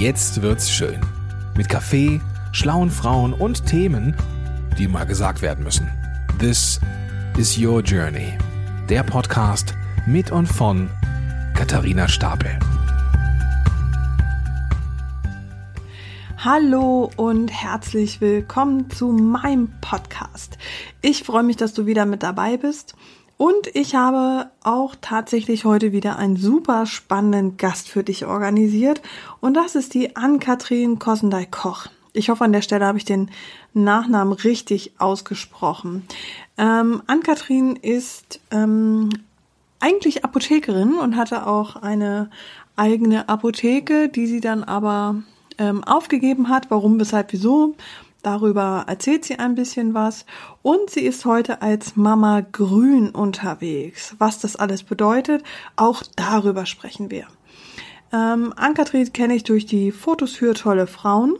Jetzt wird's schön. Mit Kaffee, schlauen Frauen und Themen, die mal gesagt werden müssen. This is Your Journey. Der Podcast mit und von Katharina Stapel. Hallo und herzlich willkommen zu meinem Podcast. Ich freue mich, dass du wieder mit dabei bist. Und ich habe auch tatsächlich heute wieder einen super spannenden Gast für dich organisiert. Und das ist die Ann-Kathrin Kossendey-Koch. Ich hoffe, an der Stelle habe ich den Nachnamen richtig ausgesprochen. Ähm, Ann-Kathrin ist ähm, eigentlich Apothekerin und hatte auch eine eigene Apotheke, die sie dann aber ähm, aufgegeben hat. Warum, weshalb, wieso? Darüber erzählt sie ein bisschen was und sie ist heute als Mama Grün unterwegs. Was das alles bedeutet, auch darüber sprechen wir. Ähm, Ann-Kathrin kenne ich durch die Fotos für tolle Frauen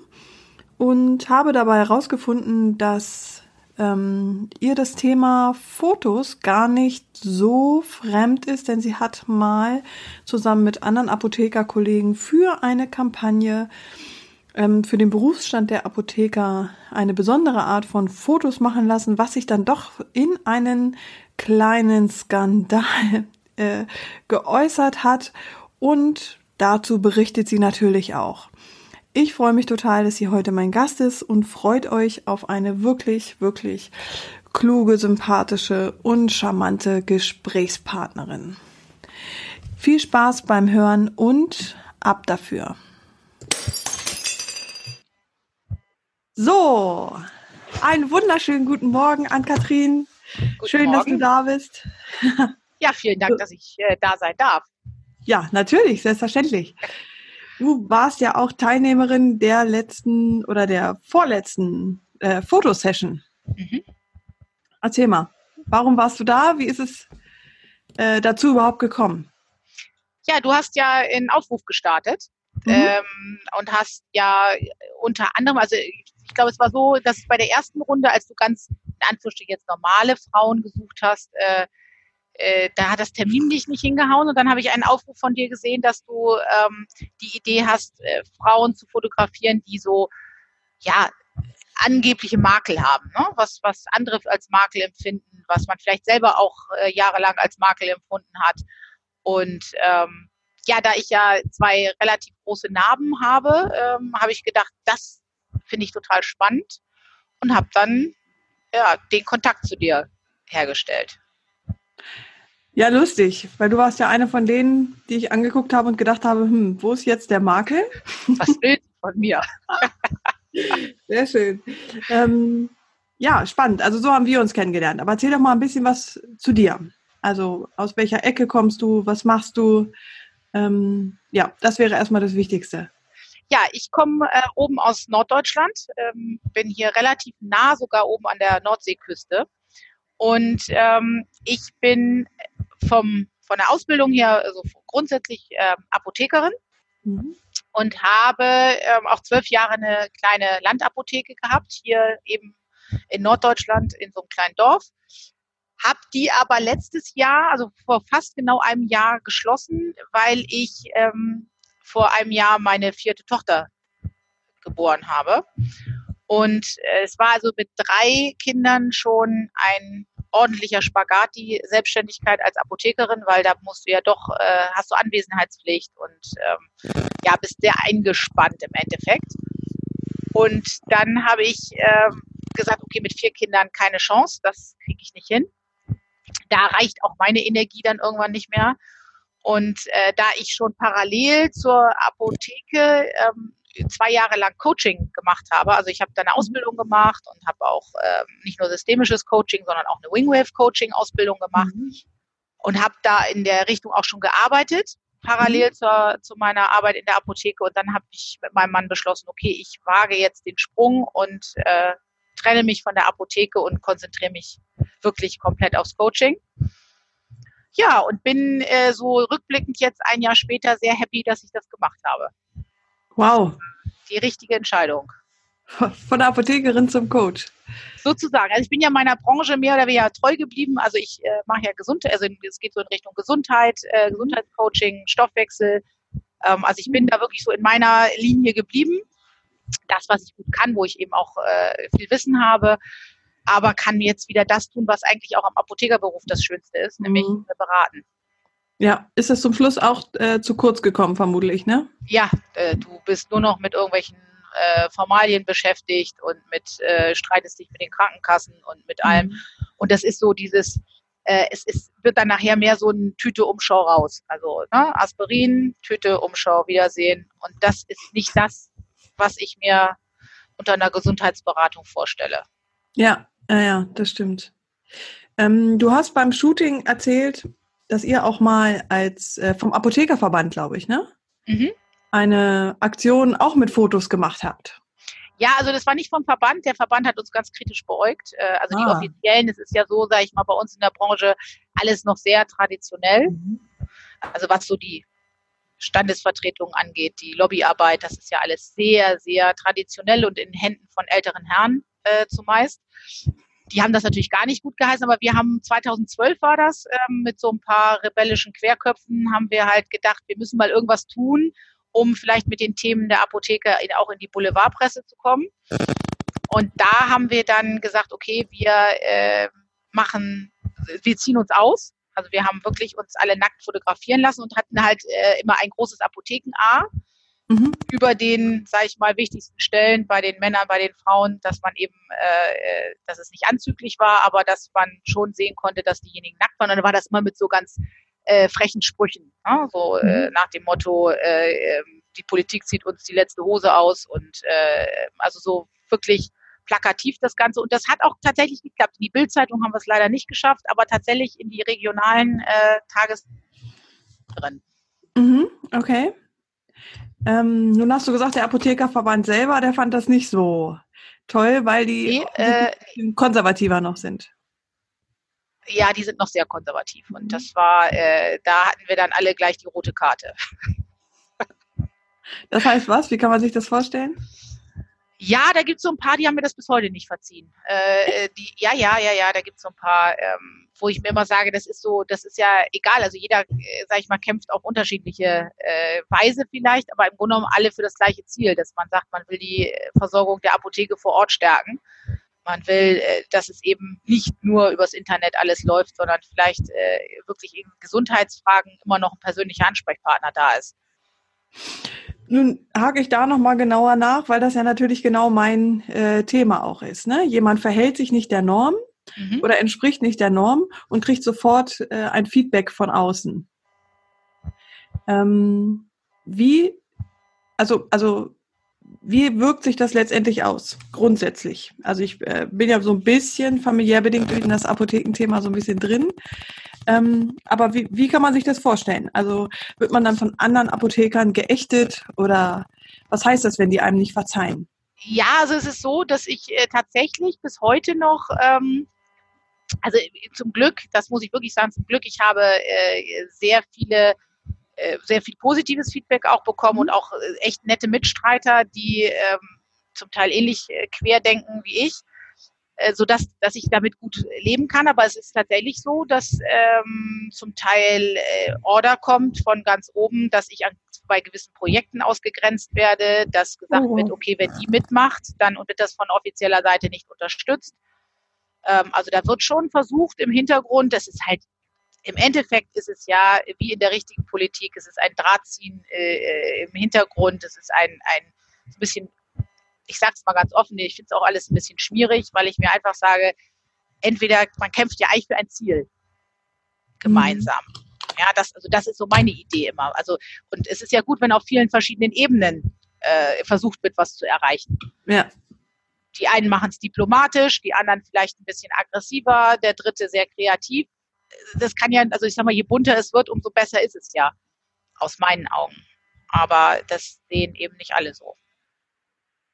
und habe dabei herausgefunden, dass ähm, ihr das Thema Fotos gar nicht so fremd ist, denn sie hat mal zusammen mit anderen Apothekerkollegen für eine Kampagne ähm, für den Berufsstand der Apotheker eine besondere Art von Fotos machen lassen, was sich dann doch in einen kleinen Skandal äh, geäußert hat. Und dazu berichtet sie natürlich auch. Ich freue mich total, dass sie heute mein Gast ist und freut euch auf eine wirklich, wirklich kluge, sympathische und charmante Gesprächspartnerin. Viel Spaß beim Hören und ab dafür. So, einen wunderschönen guten Morgen an Kathrin. Schön, Morgen. dass du da bist. Ja, vielen Dank, dass ich äh, da sein darf. Ja, natürlich, selbstverständlich. Du warst ja auch Teilnehmerin der letzten oder der vorletzten äh, Fotosession. Mhm. Erzähl mal, warum warst du da? Wie ist es äh, dazu überhaupt gekommen? Ja, du hast ja einen Aufruf gestartet mhm. ähm, und hast ja unter anderem, also ich glaube, es war so, dass bei der ersten Runde, als du ganz in Anführungsstrichen jetzt normale Frauen gesucht hast, äh, äh, da hat das Termin dich nicht hingehauen und dann habe ich einen Aufruf von dir gesehen, dass du ähm, die Idee hast, äh, Frauen zu fotografieren, die so ja angebliche Makel haben, ne? was was andere als Makel empfinden, was man vielleicht selber auch äh, jahrelang als Makel empfunden hat und ähm, ja, da ich ja zwei relativ große Narben habe, ähm, habe ich gedacht, das finde ich total spannend und habe dann ja, den Kontakt zu dir hergestellt. Ja, lustig, weil du warst ja eine von denen, die ich angeguckt habe und gedacht habe, hm, wo ist jetzt der Makel? Was willst du von mir? Sehr schön. Ähm, ja, spannend. Also so haben wir uns kennengelernt. Aber erzähl doch mal ein bisschen was zu dir. Also aus welcher Ecke kommst du? Was machst du? Ähm, ja, das wäre erstmal das Wichtigste. Ja, ich komme äh, oben aus Norddeutschland, ähm, bin hier relativ nah, sogar oben an der Nordseeküste. Und ähm, ich bin vom, von der Ausbildung her also grundsätzlich äh, Apothekerin mhm. und habe ähm, auch zwölf Jahre eine kleine Landapotheke gehabt, hier eben in Norddeutschland in so einem kleinen Dorf. Hab die aber letztes Jahr, also vor fast genau einem Jahr geschlossen, weil ich ähm, vor einem Jahr meine vierte Tochter geboren habe. Und äh, es war also mit drei Kindern schon ein ordentlicher Spagat, die Selbstständigkeit als Apothekerin, weil da musst du ja doch, äh, hast du Anwesenheitspflicht und ähm, ja, bist sehr eingespannt im Endeffekt. Und dann habe ich äh, gesagt, okay, mit vier Kindern keine Chance, das kriege ich nicht hin. Da reicht auch meine Energie dann irgendwann nicht mehr. Und äh, da ich schon parallel zur Apotheke ähm, zwei Jahre lang Coaching gemacht habe, also ich habe da eine Ausbildung gemacht und habe auch ähm, nicht nur systemisches Coaching, sondern auch eine Wingwave-Coaching-Ausbildung gemacht mhm. und habe da in der Richtung auch schon gearbeitet, parallel mhm. zur, zu meiner Arbeit in der Apotheke. Und dann habe ich mit meinem Mann beschlossen, okay, ich wage jetzt den Sprung und äh, trenne mich von der Apotheke und konzentriere mich wirklich komplett aufs Coaching. Ja, und bin äh, so rückblickend jetzt ein Jahr später sehr happy, dass ich das gemacht habe. Wow. Die richtige Entscheidung. Von der Apothekerin zum Coach. Sozusagen. Also ich bin ja meiner Branche mehr oder weniger treu geblieben. Also ich äh, mache ja Gesundheit, also es geht so in Richtung Gesundheit, äh, Gesundheitscoaching, Stoffwechsel. Ähm, also ich bin da wirklich so in meiner Linie geblieben. Das, was ich gut kann, wo ich eben auch äh, viel Wissen habe, aber kann jetzt wieder das tun, was eigentlich auch am Apothekerberuf das Schönste ist, nämlich Mhm. beraten. Ja, ist es zum Schluss auch äh, zu kurz gekommen, vermutlich, ne? Ja, äh, du bist nur noch mit irgendwelchen äh, Formalien beschäftigt und mit äh, streitest dich mit den Krankenkassen und mit allem. Mhm. Und das ist so dieses, äh, es ist, wird dann nachher mehr so ein Tüte Umschau raus. Also ne, Aspirin, Tüte Umschau, Wiedersehen. Und das ist nicht das, was ich mir unter einer Gesundheitsberatung vorstelle. Ja, ja, ja, das stimmt. Ähm, du hast beim Shooting erzählt, dass ihr auch mal als äh, vom Apothekerverband, glaube ich, ne? Mhm. Eine Aktion auch mit Fotos gemacht habt. Ja, also das war nicht vom Verband. Der Verband hat uns ganz kritisch beäugt. Äh, also die Ah. offiziellen, es ist ja so, sage ich mal, bei uns in der Branche alles noch sehr traditionell. Also was so die Standesvertretung angeht, die Lobbyarbeit, das ist ja alles sehr, sehr traditionell und in Händen von älteren Herren äh, zumeist. Die haben das natürlich gar nicht gut geheißen, aber wir haben 2012 war das, ähm, mit so ein paar rebellischen Querköpfen haben wir halt gedacht, wir müssen mal irgendwas tun, um vielleicht mit den Themen der Apotheke in, auch in die Boulevardpresse zu kommen. Und da haben wir dann gesagt, okay, wir äh, machen, wir ziehen uns aus. Also wir haben wirklich uns alle nackt fotografieren lassen und hatten halt äh, immer ein großes Apotheken-A Mhm. über den, sage ich mal, wichtigsten Stellen bei den Männern, bei den Frauen, dass man eben, äh, äh, dass es nicht anzüglich war, aber dass man schon sehen konnte, dass diejenigen nackt waren. Und dann war das immer mit so ganz äh, frechen Sprüchen, ne? so äh, nach dem Motto, äh, ähm, die Politik zieht uns die letzte Hose aus und äh, also so wirklich plakativ das Ganze. Und das hat auch tatsächlich geklappt. In die Bildzeitung haben wir es leider nicht geschafft, aber tatsächlich in die regionalen äh, Tages drin. Mhm, okay. Ähm, nun hast du gesagt, der Apothekerverband selber, der fand das nicht so toll, weil die Nee, äh, konservativer noch sind. Ja, die sind noch sehr konservativ. Und das war, äh, da hatten wir dann alle gleich die rote Karte. Das heißt was? Wie kann man sich das vorstellen? Ja, da gibt's so ein paar, die haben mir das bis heute nicht verziehen. Äh, äh, die, ja, ja, ja, ja, da gibt's so ein paar, ähm, wo ich mir immer sage, das ist so, das ist ja egal. Also jeder, äh, sag ich mal, kämpft auf unterschiedliche äh, Weise vielleicht, aber im Grunde genommen alle für das gleiche Ziel, dass man sagt, man will die äh, Versorgung der Apotheke vor Ort stärken. Man will, äh, dass es eben nicht nur übers Internet alles läuft, sondern vielleicht äh, wirklich in Gesundheitsfragen immer noch ein persönlicher Ansprechpartner da ist. Nun hake ich da nochmal genauer nach, weil das ja natürlich genau mein äh, Thema auch ist. Ne? Jemand verhält sich nicht der Norm Mhm. oder entspricht nicht der Norm und kriegt sofort äh, ein Feedback von außen. Ähm, wie, also, also, wie wirkt sich das letztendlich aus, grundsätzlich? Also ich äh, bin ja so ein bisschen familiär bedingt in das Apothekenthema so ein bisschen drin. Ähm, aber wie, wie kann man sich das vorstellen? Also wird man dann von anderen Apothekern geächtet oder was heißt das, wenn die einem nicht verzeihen? Ja, also es ist so, dass ich äh, tatsächlich bis heute noch, ähm, also äh, zum Glück, das muss ich wirklich sagen, zum Glück, ich habe äh, sehr viele, äh, sehr viel positives Feedback auch bekommen Mhm. und auch äh, echt nette Mitstreiter, die ähm, zum Teil ähnlich äh, querdenken wie ich, äh, so dass dass ich damit gut leben kann. Aber es ist tatsächlich so, dass ähm, zum Teil äh, Order kommt von ganz oben, dass ich an, bei gewissen Projekten ausgegrenzt werde, dass gesagt Oh. wird, okay, wenn die mitmacht, dann wird das von offizieller Seite nicht unterstützt. Ähm, also da wird schon versucht im Hintergrund, das ist halt im Endeffekt ist es ja wie in der richtigen Politik, es ist ein Drahtziehen äh, im Hintergrund, es ist ein, ein bisschen, ich sage es mal ganz offen, ich finde es auch alles ein bisschen schwierig, weil ich mir einfach sage, entweder man kämpft ja eigentlich für ein Ziel gemeinsam. Ja, das, also das ist so meine Idee immer. Also, und es ist ja gut, wenn auf vielen verschiedenen Ebenen äh, versucht wird, was zu erreichen. Ja, Die einen machen es diplomatisch, die anderen vielleicht ein bisschen aggressiver, der dritte sehr kreativ. Das kann ja, also ich sag mal, je bunter es wird, umso besser ist es ja, aus meinen Augen. Aber das sehen eben nicht alle so.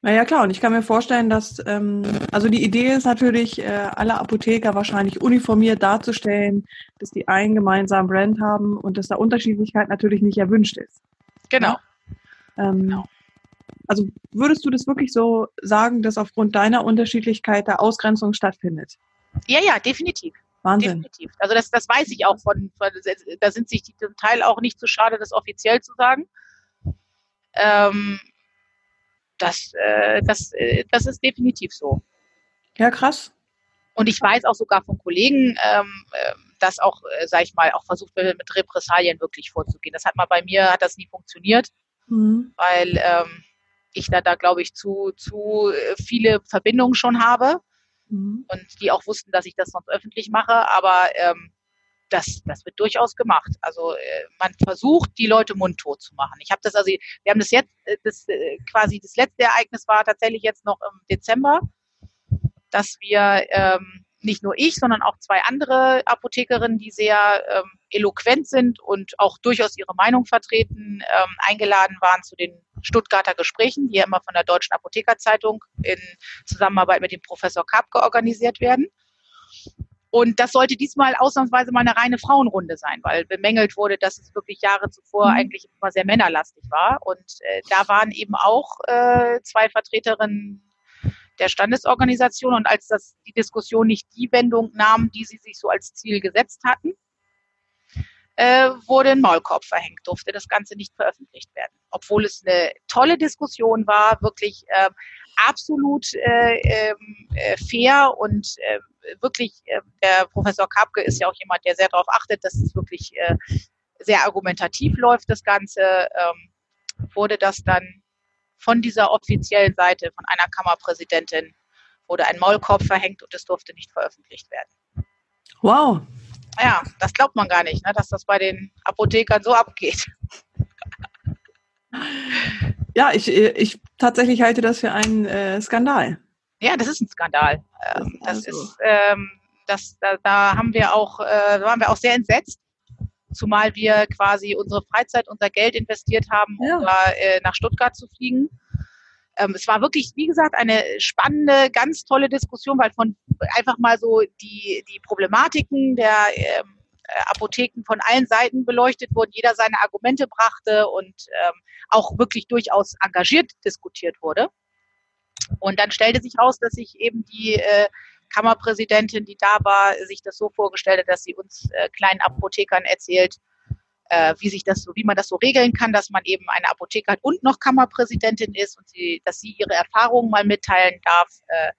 naja klar, und ich kann mir vorstellen, dass, ähm, also die Idee ist natürlich, äh, alle Apotheker wahrscheinlich uniformiert darzustellen, dass die einen gemeinsamen Brand haben und dass da Unterschiedlichkeit natürlich nicht erwünscht ist. Genau. Ähm, Genau. Also würdest du das wirklich so sagen, dass aufgrund deiner Unterschiedlichkeit da Ausgrenzung stattfindet? Ja, ja, definitiv. Wahnsinn. Definitiv. Also das, das weiß ich auch von, von, da sind sich die zum Teil auch nicht zu schade, das offiziell zu sagen. Ähm, das, äh, das, äh, das ist definitiv so. Ja, krass. Und ich weiß auch sogar von Kollegen, ähm, äh, dass auch, äh, sag ich mal, auch versucht wird, mit Repressalien wirklich vorzugehen. Das hat mal bei mir, hat das nie funktioniert, mhm. weil ähm, ich da, da glaube ich, zu, zu äh, viele Verbindungen schon habe mhm. und die auch wussten, dass ich das sonst öffentlich mache. Aber ähm, das, das wird durchaus gemacht. Also äh, man versucht, die Leute mundtot zu machen. Ich habe das also, wir haben das jetzt, äh, das äh, quasi das letzte Ereignis war tatsächlich jetzt noch im Dezember, dass wir ähm, nicht nur ich, sondern auch zwei andere Apothekerinnen, die sehr ähm, eloquent sind und auch durchaus ihre Meinung vertreten, ähm, eingeladen waren zu den Stuttgarter Gesprächen, die ja immer von der Deutschen Apothekerzeitung in Zusammenarbeit mit dem Professor Kapke organisiert werden. Und das sollte diesmal ausnahmsweise mal eine reine Frauenrunde sein, weil bemängelt wurde, dass es wirklich Jahre zuvor mhm. eigentlich immer sehr männerlastig war. Und äh, da waren eben auch äh, zwei Vertreterinnen der Standesorganisation. Und als das die Diskussion nicht die Wendung nahm, die sie sich so als Ziel gesetzt hatten, äh, wurde ein Maulkorb verhängt, durfte das Ganze nicht veröffentlicht werden. Obwohl es eine tolle Diskussion war, wirklich äh, absolut äh, ähm, äh, fair und äh, wirklich, der Professor Kapke ist ja auch jemand, der sehr darauf achtet, dass es wirklich äh, sehr argumentativ läuft, das Ganze, ähm, wurde das dann von dieser offiziellen Seite, von einer Kammerpräsidentin, wurde ein Maulkorb verhängt und es durfte nicht veröffentlicht werden. Wow. Ja, das glaubt man gar nicht, ne, dass das bei den Apothekern so abgeht. Ja, ich, ich tatsächlich halte das für einen äh, Skandal. Ja, das ist ein Skandal. Ähm, das also. ist, ähm, das, da, da haben wir auch, äh, da waren wir auch sehr entsetzt, zumal wir quasi unsere Freizeit, unser Geld investiert haben, um ja. da äh, nach Stuttgart zu fliegen. Ähm, es war wirklich, wie gesagt, eine spannende, ganz tolle Diskussion, weil von einfach mal so die, die Problematiken der ähm, äh, Apotheken von allen Seiten beleuchtet wurden, jeder seine Argumente brachte und ähm, auch wirklich durchaus engagiert diskutiert wurde. Und dann stellte sich raus, dass sich eben die äh, Kammerpräsidentin, die da war, sich das so vorgestellt hat, dass sie uns äh, kleinen Apothekern erzählt, äh, wie sich das so, wie man das so regeln kann, dass man eben eine Apotheker hat und noch Kammerpräsidentin ist und sie, dass sie ihre Erfahrungen mal mitteilen darf, äh,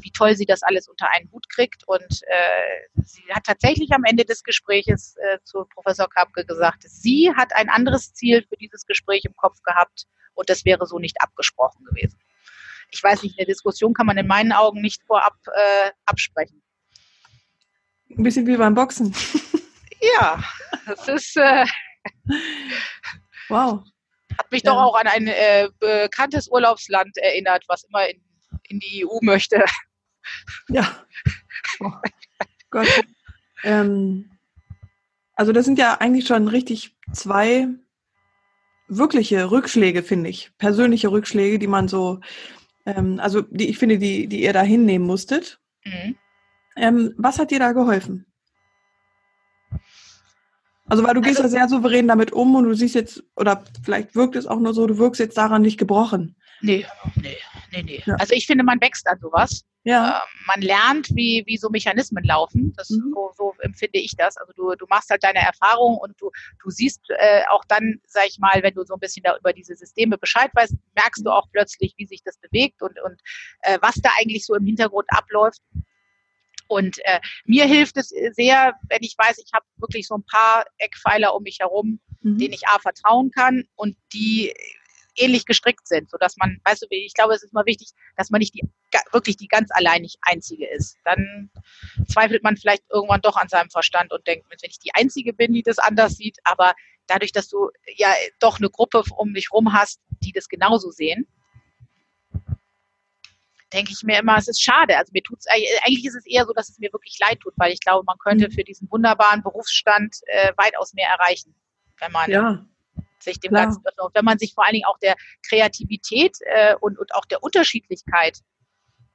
wie toll sie das alles unter einen Hut kriegt. Und äh, sie hat tatsächlich am Ende des Gespräches äh, zu Professor Kapke gesagt, sie hat ein anderes Ziel für dieses Gespräch im Kopf gehabt und das wäre so nicht abgesprochen gewesen ich weiß nicht, eine Diskussion kann man in meinen Augen nicht vorab äh, absprechen. Ein bisschen wie beim Boxen. ja, das ist. Äh, wow. Hat mich ja. doch auch an ein äh, bekanntes Urlaubsland erinnert, was immer in, in die EU möchte. Ja. Oh Gott. Ähm, also das sind ja eigentlich schon richtig zwei wirkliche Rückschläge, finde ich. Persönliche Rückschläge, die man so ähm, also die, ich finde, die, die ihr da hinnehmen musstet. Mhm. Ähm, was hat dir da geholfen? Also weil du gehst also, ja sehr souverän damit um und du siehst jetzt, oder vielleicht wirkt es auch nur so, du wirkst jetzt daran nicht gebrochen. Nee, nee, nee, nee. Ja. Also ich finde, man wächst an sowas. Ja. Ähm, man lernt, wie, wie so Mechanismen laufen. Das, mhm. so, so empfinde ich das. Also du, du machst halt deine Erfahrung und du, du siehst äh, auch dann, sag ich mal, wenn du so ein bisschen da über diese Systeme Bescheid weißt, merkst du auch plötzlich, wie sich das bewegt und, und äh, was da eigentlich so im Hintergrund abläuft. Und äh, mir hilft es sehr, wenn ich weiß, ich habe wirklich so ein paar Eckpfeiler um mich herum, mhm. denen ich A vertrauen kann und die ähnlich gestrickt sind, so dass man, weißt du, ich glaube, es ist immer wichtig, dass man nicht die, wirklich die ganz alleinig Einzige ist. Dann zweifelt man vielleicht irgendwann doch an seinem Verstand und denkt, wenn ich die Einzige bin, die das anders sieht, aber dadurch, dass du ja doch eine Gruppe um dich rum hast, die das genauso sehen, denke ich mir immer, es ist schade. Also mir tut's eigentlich ist es eher so, dass es mir wirklich leid tut, weil ich glaube, man könnte mhm. für diesen wunderbaren Berufsstand äh, weitaus mehr erreichen, wenn man ja sich dem Klar. Ganzen öffnet. Und wenn man sich vor allen Dingen auch der Kreativität äh, und, und auch der Unterschiedlichkeit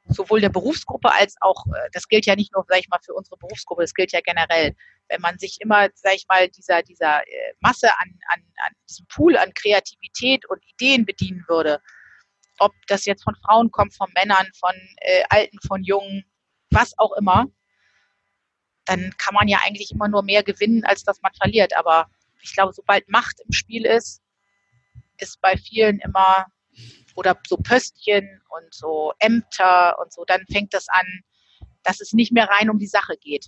sowohl der Berufsgruppe als auch, äh, das gilt ja nicht nur, sag ich mal, für unsere Berufsgruppe, das gilt ja generell. Wenn man sich immer, sag ich mal, dieser, dieser äh, Masse an, an, an diesem Pool an Kreativität und Ideen bedienen würde, ob das jetzt von Frauen kommt, von Männern, von äh, Alten, von Jungen, was auch immer, dann kann man ja eigentlich immer nur mehr gewinnen, als dass man verliert. Aber ich glaube, sobald Macht im Spiel ist, ist bei vielen immer oder so Pöstchen und so Ämter und so, dann fängt das an, dass es nicht mehr rein um die Sache geht.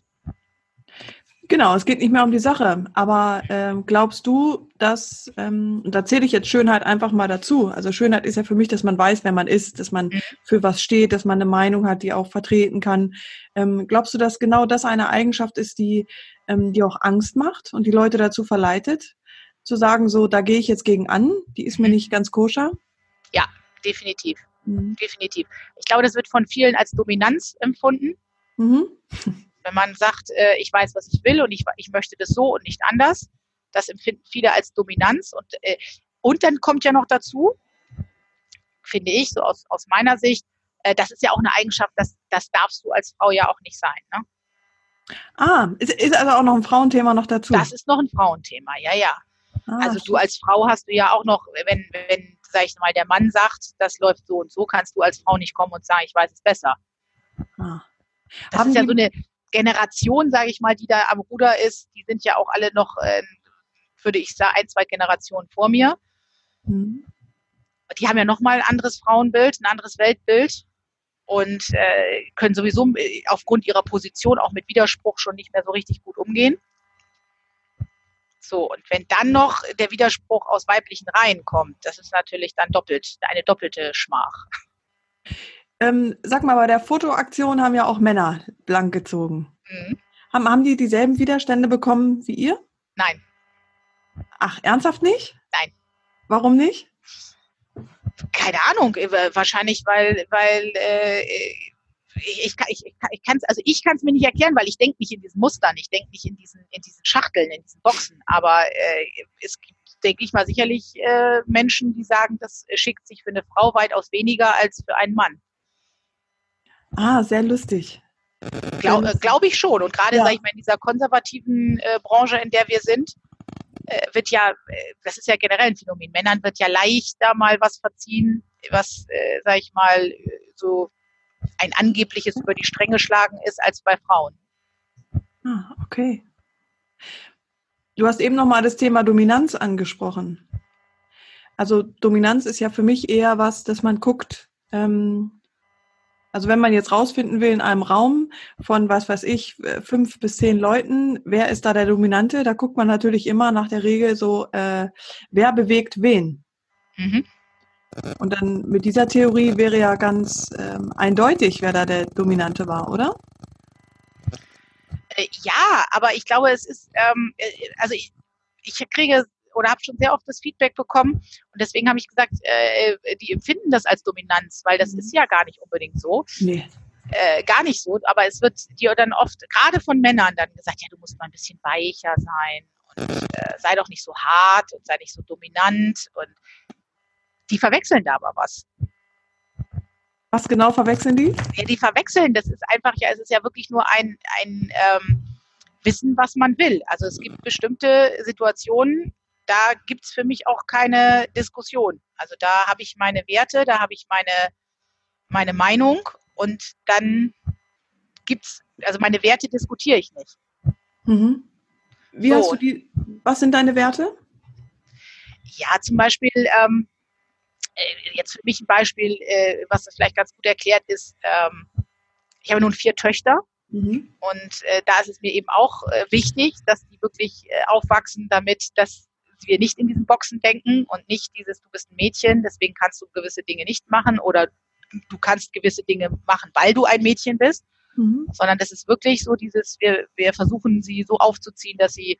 Genau, es geht nicht mehr um die Sache. Aber ähm, glaubst du, dass, ähm, und da zähle ich jetzt Schönheit einfach mal dazu. Also Schönheit ist ja für mich, dass man weiß, wer man ist, dass man mhm. für was steht, dass man eine Meinung hat, die auch vertreten kann. Ähm, glaubst du, dass genau das eine Eigenschaft ist, die, ähm, die auch Angst macht und die Leute dazu verleitet, zu sagen, so, da gehe ich jetzt gegen an, die ist mir mhm. nicht ganz koscher? Ja, definitiv. Mhm. Definitiv. Ich glaube, das wird von vielen als Dominanz empfunden. Mhm. Wenn man sagt, äh, ich weiß, was ich will und ich, ich möchte das so und nicht anders, das empfinden viele als Dominanz. Und, äh, und dann kommt ja noch dazu, finde ich, so aus, aus meiner Sicht, äh, das ist ja auch eine Eigenschaft, das, das darfst du als Frau ja auch nicht sein. Ne? Ah, ist, ist also auch noch ein Frauenthema noch dazu? Das ist noch ein Frauenthema, ja, ja. Ah, also du als Frau hast du ja auch noch, wenn, wenn, sag ich mal, der Mann sagt, das läuft so und so, kannst du als Frau nicht kommen und sagen, ich weiß es besser. Ah. Das Haben ist ja so eine Generation, sage ich mal, die da am Ruder ist. Die sind ja auch alle noch, äh, würde ich sagen, ein, zwei Generationen vor mir. Mhm. Die haben ja nochmal ein anderes Frauenbild, ein anderes Weltbild und äh, können sowieso äh, aufgrund ihrer Position auch mit Widerspruch schon nicht mehr so richtig gut umgehen. So, und wenn dann noch der Widerspruch aus weiblichen Reihen kommt, das ist natürlich dann doppelt, eine doppelte Schmach. Ähm, sag mal, bei der Fotoaktion haben ja auch Männer blank gezogen. Mhm. Haben, haben die dieselben Widerstände bekommen wie ihr? Nein. Ach, ernsthaft nicht? Nein. Warum nicht? Keine Ahnung. Äh, wahrscheinlich, weil, weil äh, ich, ich, ich, ich kann es also ich kann es mir nicht erklären, weil ich denke nicht in diesen Mustern, ich denke nicht in diesen in diesen Schachteln, in diesen Boxen. Aber äh, es gibt, denke ich mal, sicherlich äh, Menschen, die sagen, das schickt sich für eine Frau weitaus weniger als für einen Mann. Ah, sehr lustig. Glaube äh, glaub ich schon. Und gerade, ja. sage ich mal, in dieser konservativen äh, Branche, in der wir sind, wird ja, äh, das ist ja generell ein Phänomen. Männern wird ja leichter mal was verziehen, was, äh, sage ich mal, so ein angebliches über die Stränge schlagen ist, als bei Frauen. Ah, okay. Du hast eben nochmal das Thema Dominanz angesprochen. Also Dominanz ist ja für mich eher was, dass man guckt, ähm, also wenn man jetzt rausfinden will in einem Raum von, was weiß ich, fünf bis zehn Leuten, wer ist da der Dominante, da guckt man natürlich immer nach der Regel so, äh, wer bewegt wen. Mhm. Und dann mit dieser Theorie wäre ja ganz ähm, eindeutig, wer da der Dominante war, oder? Äh, ja, aber ich glaube, es ist, ähm, äh, also ich, ich kriege oder habe schon sehr oft das Feedback bekommen und deswegen habe ich gesagt, äh, die empfinden das als Dominanz, weil das mhm. ist ja gar nicht unbedingt so. Nee. Äh, gar nicht so, aber es wird dir dann oft, gerade von Männern, dann gesagt, ja, du musst mal ein bisschen weicher sein und äh, sei doch nicht so hart und sei nicht so dominant und die verwechseln da aber was. Was genau verwechseln die? Ja, die verwechseln, das ist einfach, ja, es ist ja wirklich nur ein, ein ähm, Wissen, was man will. Also es gibt bestimmte Situationen, da gibt es für mich auch keine Diskussion. Also da habe ich meine Werte, da habe ich meine, meine Meinung und dann gibt es, also meine Werte diskutiere ich nicht. Mhm. Wie so. hast du die, was sind deine Werte? Ja, zum Beispiel, ähm, äh, jetzt für mich ein Beispiel, äh, was das vielleicht ganz gut erklärt ist, ähm, ich habe nun vier Töchter mhm. und äh, da ist es mir eben auch äh, wichtig, dass die wirklich äh, aufwachsen damit, dass wir nicht in diesen Boxen denken und nicht dieses, du bist ein Mädchen, deswegen kannst du gewisse Dinge nicht machen oder du kannst gewisse Dinge machen, weil du ein Mädchen bist, mhm. sondern das ist wirklich so dieses, wir, wir versuchen sie so aufzuziehen, dass sie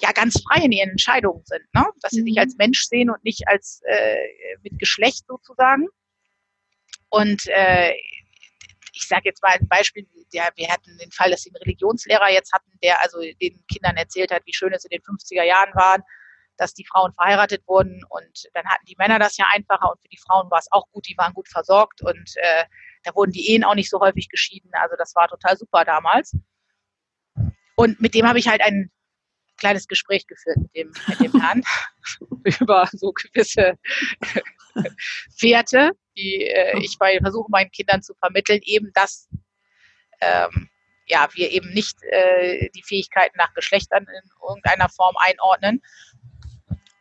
ja ganz frei in ihren Entscheidungen sind, ne? dass sie mhm. sich als Mensch sehen und nicht als äh, mit Geschlecht sozusagen. Und äh, ich sage jetzt mal ein Beispiel, der, wir hatten den Fall, dass sie einen Religionslehrer jetzt hatten, der also den Kindern erzählt hat, wie schön es in den 50er Jahren waren dass die Frauen verheiratet wurden und dann hatten die Männer das ja einfacher und für die Frauen war es auch gut, die waren gut versorgt und äh, da wurden die Ehen auch nicht so häufig geschieden. Also das war total super damals. Und mit dem habe ich halt ein kleines Gespräch geführt mit dem, mit dem Herrn über so gewisse Werte, die äh, ich bei, versuche meinen Kindern zu vermitteln, eben dass ähm, ja, wir eben nicht äh, die Fähigkeiten nach Geschlechtern in irgendeiner Form einordnen,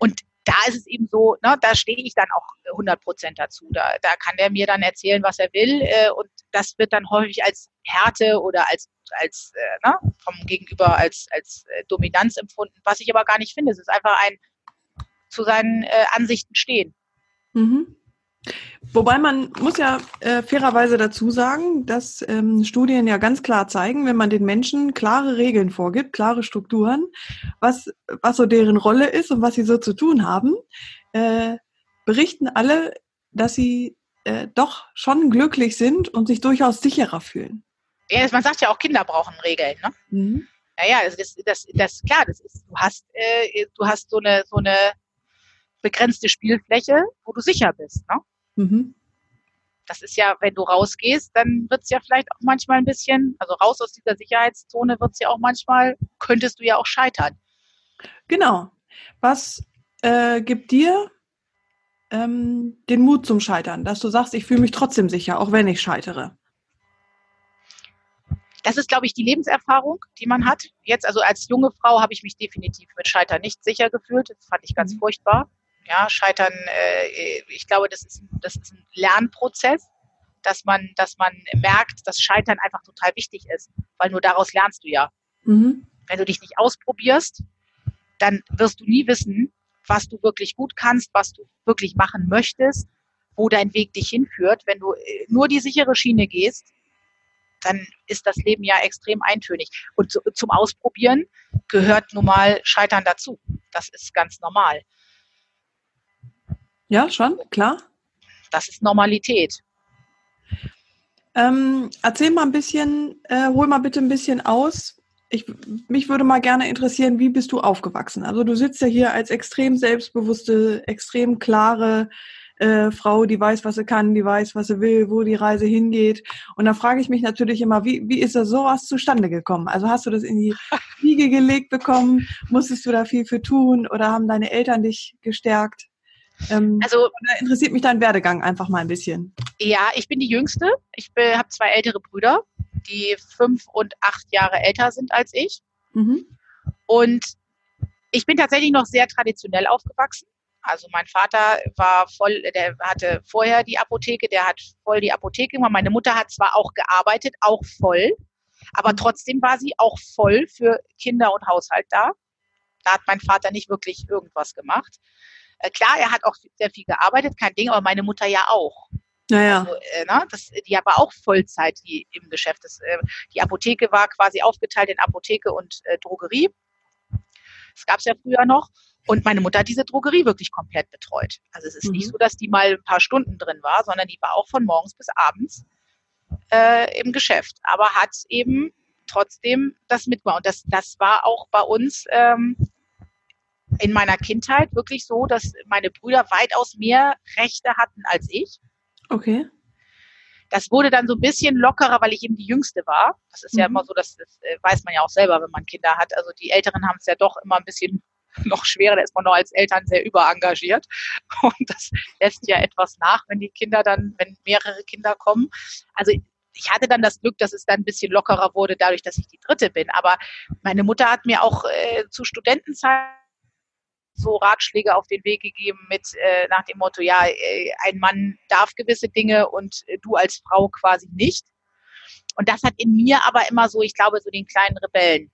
und da ist es eben so, ne, da stehe ich dann auch 100 Prozent dazu. Da, da kann der mir dann erzählen, was er will äh, und das wird dann häufig als Härte oder als als äh, ne, vom Gegenüber als als äh, Dominanz empfunden, was ich aber gar nicht finde. Es ist einfach ein zu seinen äh, Ansichten stehen. Mhm. Wobei man muss ja äh, fairerweise dazu sagen, dass ähm, Studien ja ganz klar zeigen, wenn man den Menschen klare Regeln vorgibt, klare Strukturen, was, was so deren Rolle ist und was sie so zu tun haben, äh, berichten alle, dass sie äh, doch schon glücklich sind und sich durchaus sicherer fühlen. Ja, man sagt ja auch, Kinder brauchen Regeln. Ne? Mhm. Naja, das, das, das, das klar, das ist, du hast, äh, du hast so eine, so eine begrenzte Spielfläche, wo du sicher bist. Ne? Mhm. Das ist ja, wenn du rausgehst, dann wird es ja vielleicht auch manchmal ein bisschen, also raus aus dieser Sicherheitszone wird es ja auch manchmal, könntest du ja auch scheitern. Genau. Was äh, gibt dir ähm, den Mut zum Scheitern, dass du sagst, ich fühle mich trotzdem sicher, auch wenn ich scheitere? Das ist, glaube ich, die Lebenserfahrung, die man hat. Jetzt, also als junge Frau, habe ich mich definitiv mit Scheitern nicht sicher gefühlt. Das fand ich ganz mhm. furchtbar. Ja, Scheitern, äh, ich glaube, das ist, das ist ein Lernprozess, dass man, dass man merkt, dass Scheitern einfach total wichtig ist, weil nur daraus lernst du ja. Mhm. Wenn du dich nicht ausprobierst, dann wirst du nie wissen, was du wirklich gut kannst, was du wirklich machen möchtest, wo dein Weg dich hinführt. Wenn du äh, nur die sichere Schiene gehst, dann ist das Leben ja extrem eintönig. Und zu, zum Ausprobieren gehört nun mal Scheitern dazu. Das ist ganz normal. Ja, schon, klar. Das ist Normalität. Ähm, erzähl mal ein bisschen, äh, hol mal bitte ein bisschen aus. Ich, mich würde mal gerne interessieren, wie bist du aufgewachsen? Also du sitzt ja hier als extrem selbstbewusste, extrem klare äh, Frau, die weiß, was sie kann, die weiß, was sie will, wo die Reise hingeht. Und da frage ich mich natürlich immer, wie, wie ist da sowas zustande gekommen? Also hast du das in die Wiege gelegt bekommen? Musstest du da viel für tun oder haben deine Eltern dich gestärkt? Ähm, also interessiert mich dein Werdegang einfach mal ein bisschen. Ja, ich bin die Jüngste. Ich habe zwei ältere Brüder, die fünf und acht Jahre älter sind als ich. Mhm. Und ich bin tatsächlich noch sehr traditionell aufgewachsen. Also mein Vater war voll, der hatte vorher die Apotheke, der hat voll die Apotheke gemacht. Meine Mutter hat zwar auch gearbeitet, auch voll, aber mhm. trotzdem war sie auch voll für Kinder und Haushalt da. Da hat mein Vater nicht wirklich irgendwas gemacht. Äh, klar, er hat auch sehr viel gearbeitet, kein Ding, aber meine Mutter ja auch. Naja. Also, äh, ne, das, die war auch Vollzeit die, im Geschäft. Das, äh, die Apotheke war quasi aufgeteilt in Apotheke und äh, Drogerie. Das gab es ja früher noch. Und meine Mutter hat diese Drogerie wirklich komplett betreut. Also es ist mhm. nicht so, dass die mal ein paar Stunden drin war, sondern die war auch von morgens bis abends äh, im Geschäft. Aber hat eben trotzdem das mitgemacht. Und das, das war auch bei uns ähm, in meiner Kindheit wirklich so, dass meine Brüder weitaus mehr Rechte hatten als ich. Okay. Das wurde dann so ein bisschen lockerer, weil ich eben die Jüngste war. Das ist mhm. ja immer so, das, das äh, weiß man ja auch selber, wenn man Kinder hat. Also die Älteren haben es ja doch immer ein bisschen noch schwerer. Da ist man noch als Eltern sehr überengagiert. Und das lässt ja etwas nach, wenn die Kinder dann, wenn mehrere Kinder kommen. Also ich hatte dann das Glück, dass es dann ein bisschen lockerer wurde, dadurch, dass ich die Dritte bin. Aber meine Mutter hat mir auch äh, zu Studentenzeiten so Ratschläge auf den Weg gegeben mit äh, nach dem Motto, ja, äh, ein Mann darf gewisse Dinge und äh, du als Frau quasi nicht. Und das hat in mir aber immer so, ich glaube, so den kleinen Rebellen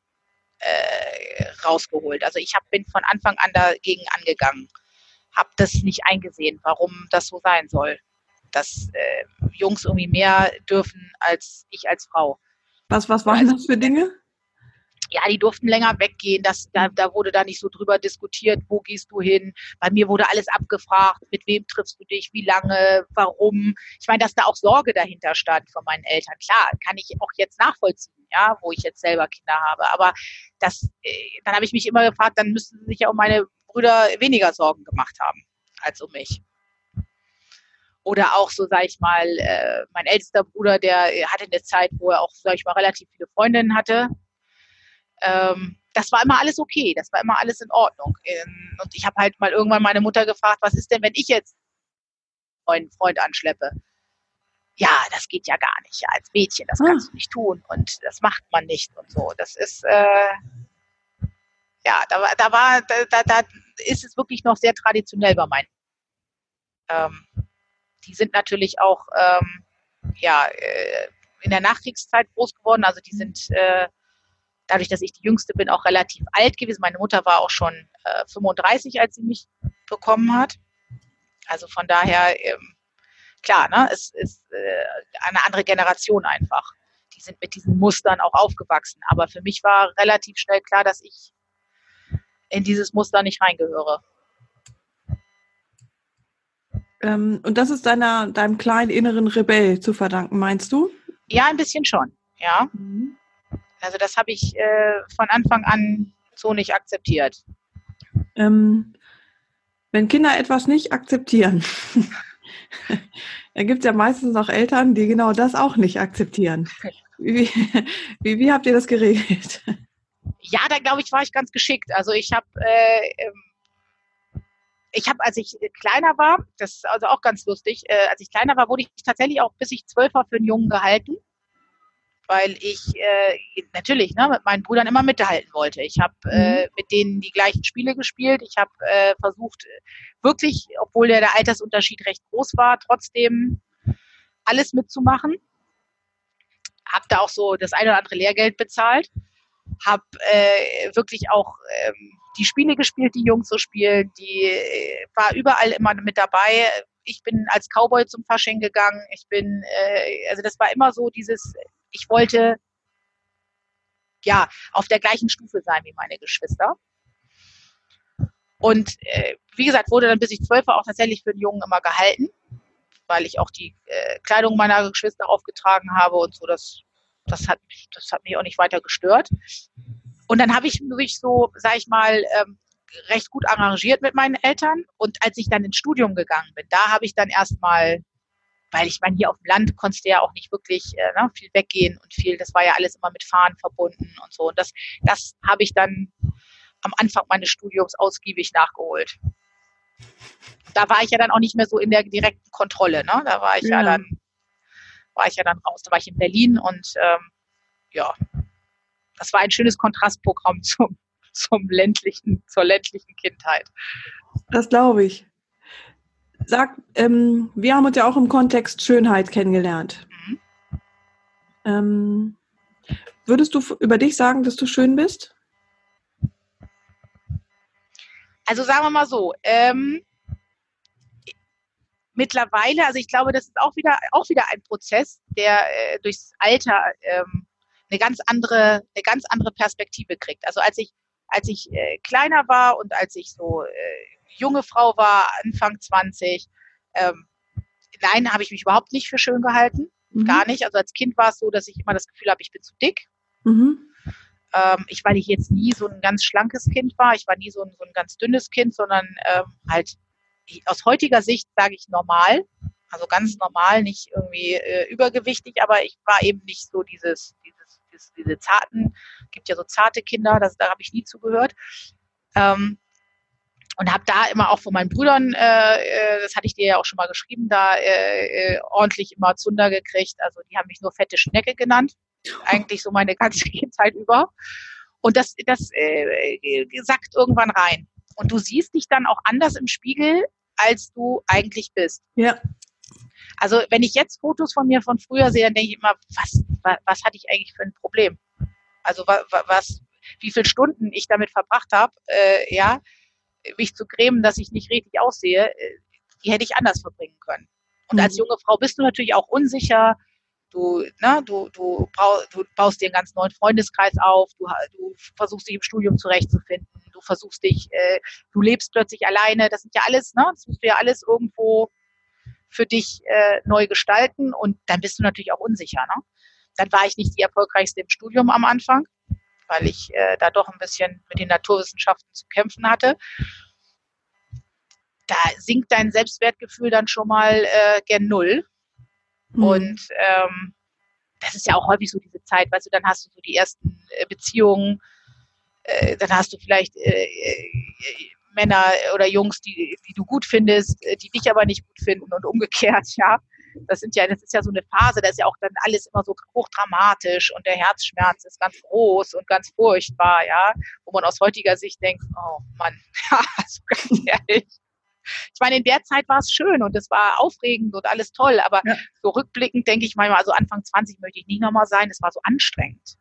äh, rausgeholt. Also ich hab, bin von Anfang an dagegen angegangen, habe das nicht eingesehen, warum das so sein soll, dass äh, Jungs irgendwie mehr dürfen als ich als Frau. Was, was waren also, das für Dinge? Ja, die durften länger weggehen. Das, da, da wurde da nicht so drüber diskutiert, wo gehst du hin. Bei mir wurde alles abgefragt, mit wem triffst du dich, wie lange, warum. Ich meine, dass da auch Sorge dahinter stand von meinen Eltern. Klar, kann ich auch jetzt nachvollziehen, ja, wo ich jetzt selber Kinder habe. Aber das, äh, dann habe ich mich immer gefragt, dann müssten sich ja um meine Brüder weniger Sorgen gemacht haben als um mich. Oder auch so, sage ich mal, äh, mein ältester Bruder, der hatte eine Zeit, wo er auch, sage ich mal, relativ viele Freundinnen hatte ähm, das war immer alles okay, das war immer alles in Ordnung. Und ich habe halt mal irgendwann meine Mutter gefragt, was ist denn, wenn ich jetzt einen Freund anschleppe? Ja, das geht ja gar nicht. Ja, als Mädchen, das kannst ah. du nicht tun und das macht man nicht und so. Das ist, äh, ja, da, da war, da, da ist es wirklich noch sehr traditionell bei meinen. Ähm, die sind natürlich auch ähm, ja, äh, in der Nachkriegszeit groß geworden. Also die sind äh, dadurch, dass ich die Jüngste bin, auch relativ alt gewesen. Meine Mutter war auch schon äh, 35, als sie mich bekommen hat. Also von daher, ähm, klar, ne, es ist äh, eine andere Generation einfach. Die sind mit diesen Mustern auch aufgewachsen. Aber für mich war relativ schnell klar, dass ich in dieses Muster nicht reingehöre. Ähm, und das ist deiner, deinem kleinen inneren Rebell zu verdanken, meinst du? Ja, ein bisschen schon, ja. Mhm. Also das habe ich äh, von Anfang an so nicht akzeptiert. Ähm, wenn Kinder etwas nicht akzeptieren, dann gibt es ja meistens auch Eltern, die genau das auch nicht akzeptieren. Wie, wie, wie habt ihr das geregelt? Ja, da glaube ich, war ich ganz geschickt. Also ich habe, äh, ähm, ich habe, als ich kleiner war, das ist also auch ganz lustig, äh, als ich kleiner war, wurde ich tatsächlich auch, bis ich zwölf war, für einen Jungen gehalten, weil ich äh, natürlich ne, mit meinen Brüdern immer mithalten wollte. Ich habe äh, mhm. mit denen die gleichen Spiele gespielt. Ich habe äh, versucht, wirklich, obwohl der, der Altersunterschied recht groß war, trotzdem alles mitzumachen. Habe da auch so das eine oder andere Lehrgeld bezahlt habe äh, wirklich auch ähm, die Spiele gespielt, die Jungs so spielen, die äh, war überall immer mit dabei. Ich bin als Cowboy zum Fasching gegangen. Ich bin, äh, also das war immer so dieses, ich wollte ja auf der gleichen Stufe sein wie meine Geschwister. Und äh, wie gesagt, wurde dann bis ich zwölf war auch tatsächlich für den Jungen immer gehalten, weil ich auch die äh, Kleidung meiner Geschwister aufgetragen habe und so. Das das hat, das hat mich auch nicht weiter gestört. Und dann habe ich mich so, sag ich mal, ähm, recht gut arrangiert mit meinen Eltern. Und als ich dann ins Studium gegangen bin, da habe ich dann erstmal, weil ich meine, hier auf dem Land konntest du ja auch nicht wirklich äh, ne, viel weggehen und viel, das war ja alles immer mit Fahren verbunden und so. Und das, das habe ich dann am Anfang meines Studiums ausgiebig nachgeholt. Da war ich ja dann auch nicht mehr so in der direkten Kontrolle, ne? Da war ich ja, ja dann war ich ja dann raus. Da war ich in Berlin und ähm, ja, das war ein schönes Kontrastprogramm zum, zum ländlichen, zur ländlichen Kindheit. Das glaube ich. Sag, ähm, wir haben uns ja auch im Kontext Schönheit kennengelernt. Mhm. Ähm, würdest du über dich sagen, dass du schön bist? Also sagen wir mal so, ähm, mittlerweile, also ich glaube, das ist auch wieder, auch wieder ein Prozess, der äh, durchs Alter ähm, eine ganz andere, eine ganz andere Perspektive kriegt. Also als ich, als ich äh, kleiner war und als ich so äh, junge Frau war, Anfang 20, ähm, nein, habe ich mich überhaupt nicht für schön gehalten. Mhm. Gar nicht. Also als Kind war es so, dass ich immer das Gefühl habe, ich bin zu dick. Mhm. Ähm, ich, weil ich jetzt nie so ein ganz schlankes Kind war. Ich war nie so ein, so ein ganz dünnes Kind, sondern ähm, halt aus heutiger Sicht sage ich normal, also ganz normal, nicht irgendwie äh, übergewichtig, aber ich war eben nicht so dieses, dieses, dieses diese zarten, gibt ja so zarte Kinder, das, da habe ich nie zugehört. Ähm, und habe da immer auch von meinen Brüdern, äh, äh, das hatte ich dir ja auch schon mal geschrieben, da äh, äh, ordentlich immer Zunder gekriegt. Also die haben mich nur fette Schnecke genannt, eigentlich so meine ganze Kindheit über. Und das, das äh, äh, sackt irgendwann rein. Und du siehst dich dann auch anders im Spiegel, als du eigentlich bist. Ja. Also wenn ich jetzt Fotos von mir von früher sehe, dann denke ich immer, was, was, was hatte ich eigentlich für ein Problem? Also was, was wie viele Stunden ich damit verbracht habe, äh, ja, mich zu cremen, dass ich nicht richtig aussehe, äh, die hätte ich anders verbringen können. Und mhm. als junge Frau bist du natürlich auch unsicher. Du, ne, du, du, du baust dir einen ganz neuen Freundeskreis auf, du, du versuchst dich im Studium zurechtzufinden du versuchst dich, äh, du lebst plötzlich alleine. Das sind ja alles, ne? Das musst du ja alles irgendwo für dich äh, neu gestalten und dann bist du natürlich auch unsicher. Ne? Dann war ich nicht die erfolgreichste im Studium am Anfang, weil ich äh, da doch ein bisschen mit den Naturwissenschaften zu kämpfen hatte. Da sinkt dein Selbstwertgefühl dann schon mal äh, gern null. Mhm. Und ähm, das ist ja auch häufig so diese Zeit, weißt du, dann hast du so die ersten äh, Beziehungen, äh, dann hast du vielleicht äh, äh, Männer oder Jungs, die, die du gut findest, die dich aber nicht gut finden und umgekehrt, ja. Das sind ja, das ist ja so eine Phase, da ist ja auch dann alles immer so hochdramatisch und der Herzschmerz ist ganz groß und ganz furchtbar, ja, wo man aus heutiger Sicht denkt, oh Mann, ja, also ganz ehrlich. Ich meine, in der Zeit war es schön und es war aufregend und alles toll, aber ja. so rückblickend denke ich manchmal, also Anfang 20 möchte ich nicht nochmal sein, es war so anstrengend.